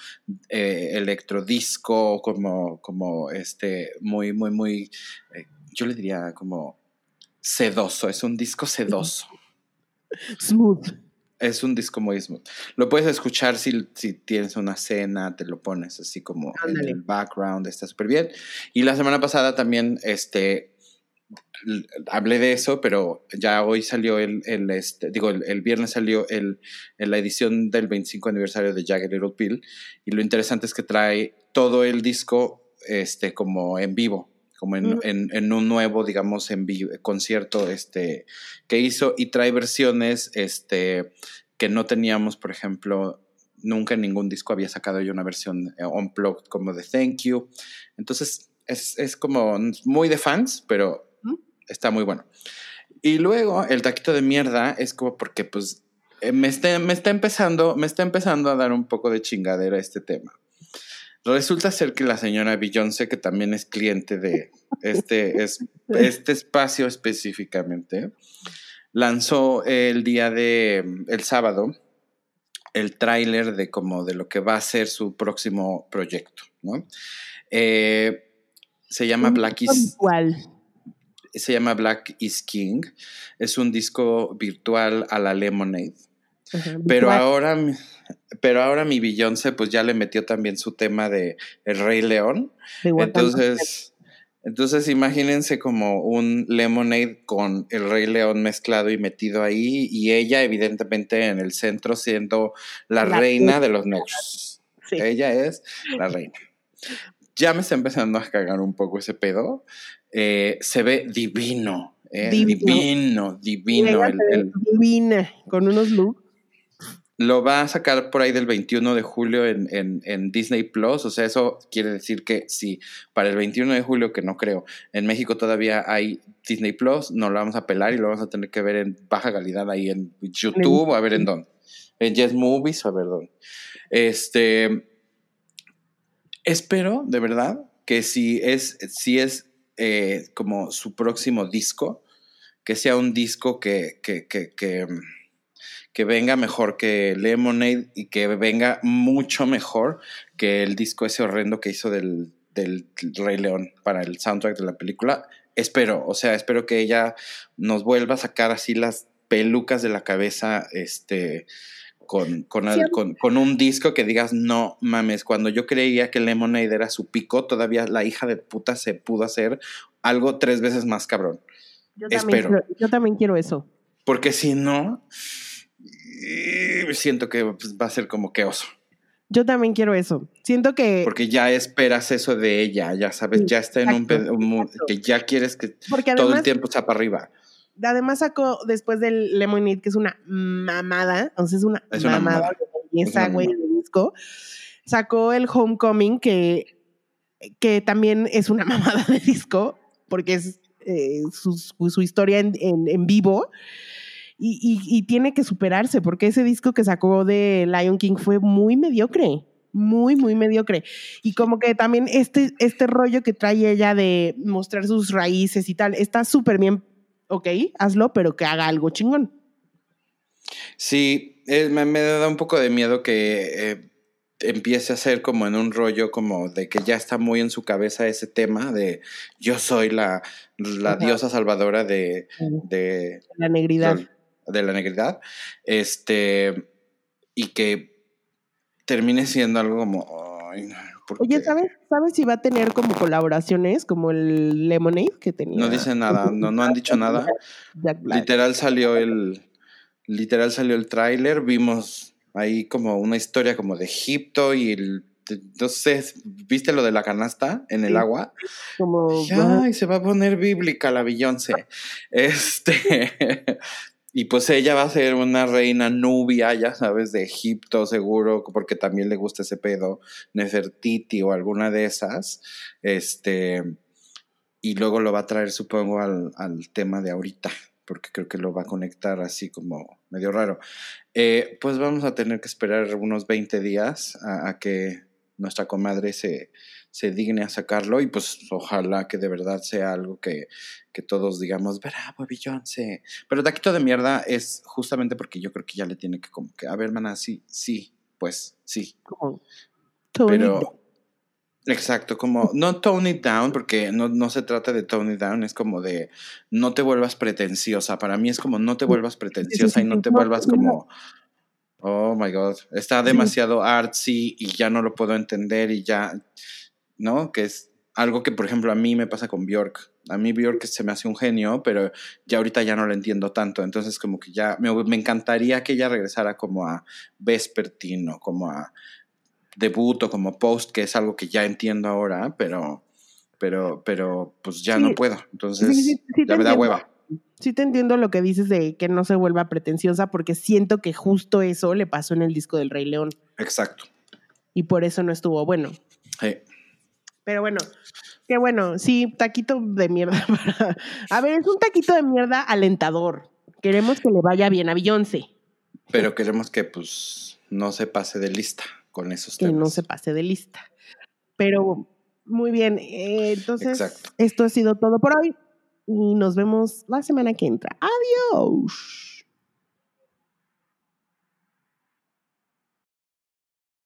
eh, electrodisco, como, como este, muy, muy, muy, eh, yo le diría como sedoso, es un disco sedoso. Smooth. Es un disco smooth. Lo puedes escuchar si, si tienes una cena, te lo pones así como en Ándale. el background, está súper bien. Y la semana pasada también este, hablé de eso, pero ya hoy salió el, el, este, digo, el, el viernes salió el, en la edición del 25 aniversario de Jagged Little Pill. Y lo interesante es que trae todo el disco este, como en vivo como en, Ujú. en- en un nuevo, digamos, en vivo, concierto este, que hizo y trae versiones este, que no teníamos, por ejemplo, nunca en ningún disco había sacado yo una versión eh, unplugged como de Thank You. Entonces es, es como muy de fans, pero Ujú. está muy bueno. Y luego el taquito de mierda es como porque pues eh, me está, me está empezando, me está empezando a dar un poco de chingadera este tema. Resulta ser que la señora Beyoncé, que también es cliente de este, es, este espacio específicamente, lanzó el día de el sábado el tráiler de como de lo que va a ser su próximo proyecto, ¿no? Eh, se llama Black is, virtual. se llama Black is King. Es un disco virtual a la Lemonade. Pero ahora, pero ahora mi Beyoncé pues ya le metió también su tema de El Rey León. Entonces, entonces imagínense como un Lemonade con El Rey León mezclado y metido ahí y ella evidentemente en el centro siendo la, La reina de los negros. Sí. Ella es la reina. Ya me está empezando a cagar un poco ese pedo. Eh, se ve divino. eh, Divino. divino, el- el- divina, con unos looks. Lo va a sacar por ahí del 21 de julio en, en- Disney Plus. O sea, eso quiere decir que si para el 21 de julio, que no creo, en México todavía hay Disney Plus, no lo vamos a pelar y lo vamos a tener que ver en baja calidad ahí en YouTube o a ver en dónde. En Yes Movies a ver dónde. Este. Espero, de verdad, que si es, si es eh, como su próximo disco, que sea un disco que, que, que, que venga mejor que Lemonade y que venga mucho mejor que el disco ese horrendo que hizo del, del Rey León para el soundtrack de la película. Espero, o sea, espero que ella nos vuelva a sacar así las pelucas de la cabeza, este, con, con, al- con, con un disco que digas, no mames, cuando yo creía que Lemonade era su pico, todavía la hija de puta se pudo hacer algo tres veces más cabrón. Yo también, Espero. quiero, yo también quiero eso. Porque si no, y siento que pues, va a ser como que oso. Yo también quiero eso. Siento que. Porque ya esperas eso de ella, ya sabes, Sí, ya está en un, exacto, un que ya quieres que Porque todo el tiempo está para arriba. además sacó después del Lemonade, que es una mamada. Entonces es una Es una mamada mamada. de belleza, güey, de disco. Sacó el Homecoming, que, que también es una mamada de disco, porque es eh, su, su- su historia en, en- en vivo. Y, y- y tiene que superarse, porque ese disco que sacó de Lion King fue muy mediocre. Muy, muy mediocre. Y como que también este, este rollo que trae ella de mostrar sus raíces y tal, está súper bien. Ok, hazlo, pero que haga algo chingón. Sí, eh, me, me da un poco de miedo que eh, empiece a ser como en un rollo como de que ya está muy en su cabeza ese tema de yo soy la, la diosa salvadora de, de, La negridad. De la negridad. Este, y que termine siendo algo como... ay, no, ¿por Oye? ¿sabes, ¿sabes si va a tener como colaboraciones como el Lemonade que tenía? No dicen nada, no, no han dicho nada. Literal salió el literal salió el tráiler, vimos ahí como una historia como de Egipto y el no sé, ¿viste lo de la canasta en el agua? Como, se va a poner bíblica la Beyoncé. Este y pues ella va a ser una reina nubia, ya sabes, de Egipto seguro, porque también le gusta ese pedo, Nefertiti o alguna de esas. Este y luego lo va a traer, supongo, al, al tema de ahorita, porque creo que lo va a conectar así como medio raro. Eh, pues vamos a tener que esperar unos 20 días a, a que nuestra comadre se, se digne a sacarlo y pues ojalá que de verdad sea algo que, que todos digamos, bravo, Beyoncé. Pero taquito de mierda es justamente porque yo creo que ya le tiene que como que, a ver, hermana, sí, sí, pues sí. como Pero, exacto, como, no tone it down, porque no, no se trata de tone it down, es como de, no te vuelvas pretenciosa. Para mí es como, no te vuelvas pretenciosa y no te vuelvas como, oh my god, está demasiado artsy y ya no lo puedo entender y ya, ¿no? Que es algo que, por ejemplo, a mí me pasa con Bjork. A mí Bjork se me hace un genio, pero ya ahorita ya no la entiendo tanto. Entonces, como que ya me, me encantaría que ella regresara como a Vespertino, como a debut o como post, que es algo que ya entiendo ahora, pero, pero, pero pues ya Sí. no puedo. Entonces, Sí, ya me da hueva. Sí te entiendo lo que dices de que no se vuelva pretenciosa porque siento que justo eso le pasó en el disco del Rey León Exacto. y por eso no estuvo bueno. Sí. Pero bueno, qué bueno, sí, taquito de mierda. para- A ver, es un taquito de mierda alentador. Queremos que le vaya bien a Beyoncé, Pero queremos que pues no se pase de lista con esos que temas. no se pase de lista. Pero muy bien, eh, entonces Exacto. esto ha sido todo por hoy y nos vemos la semana que entra. Adiós.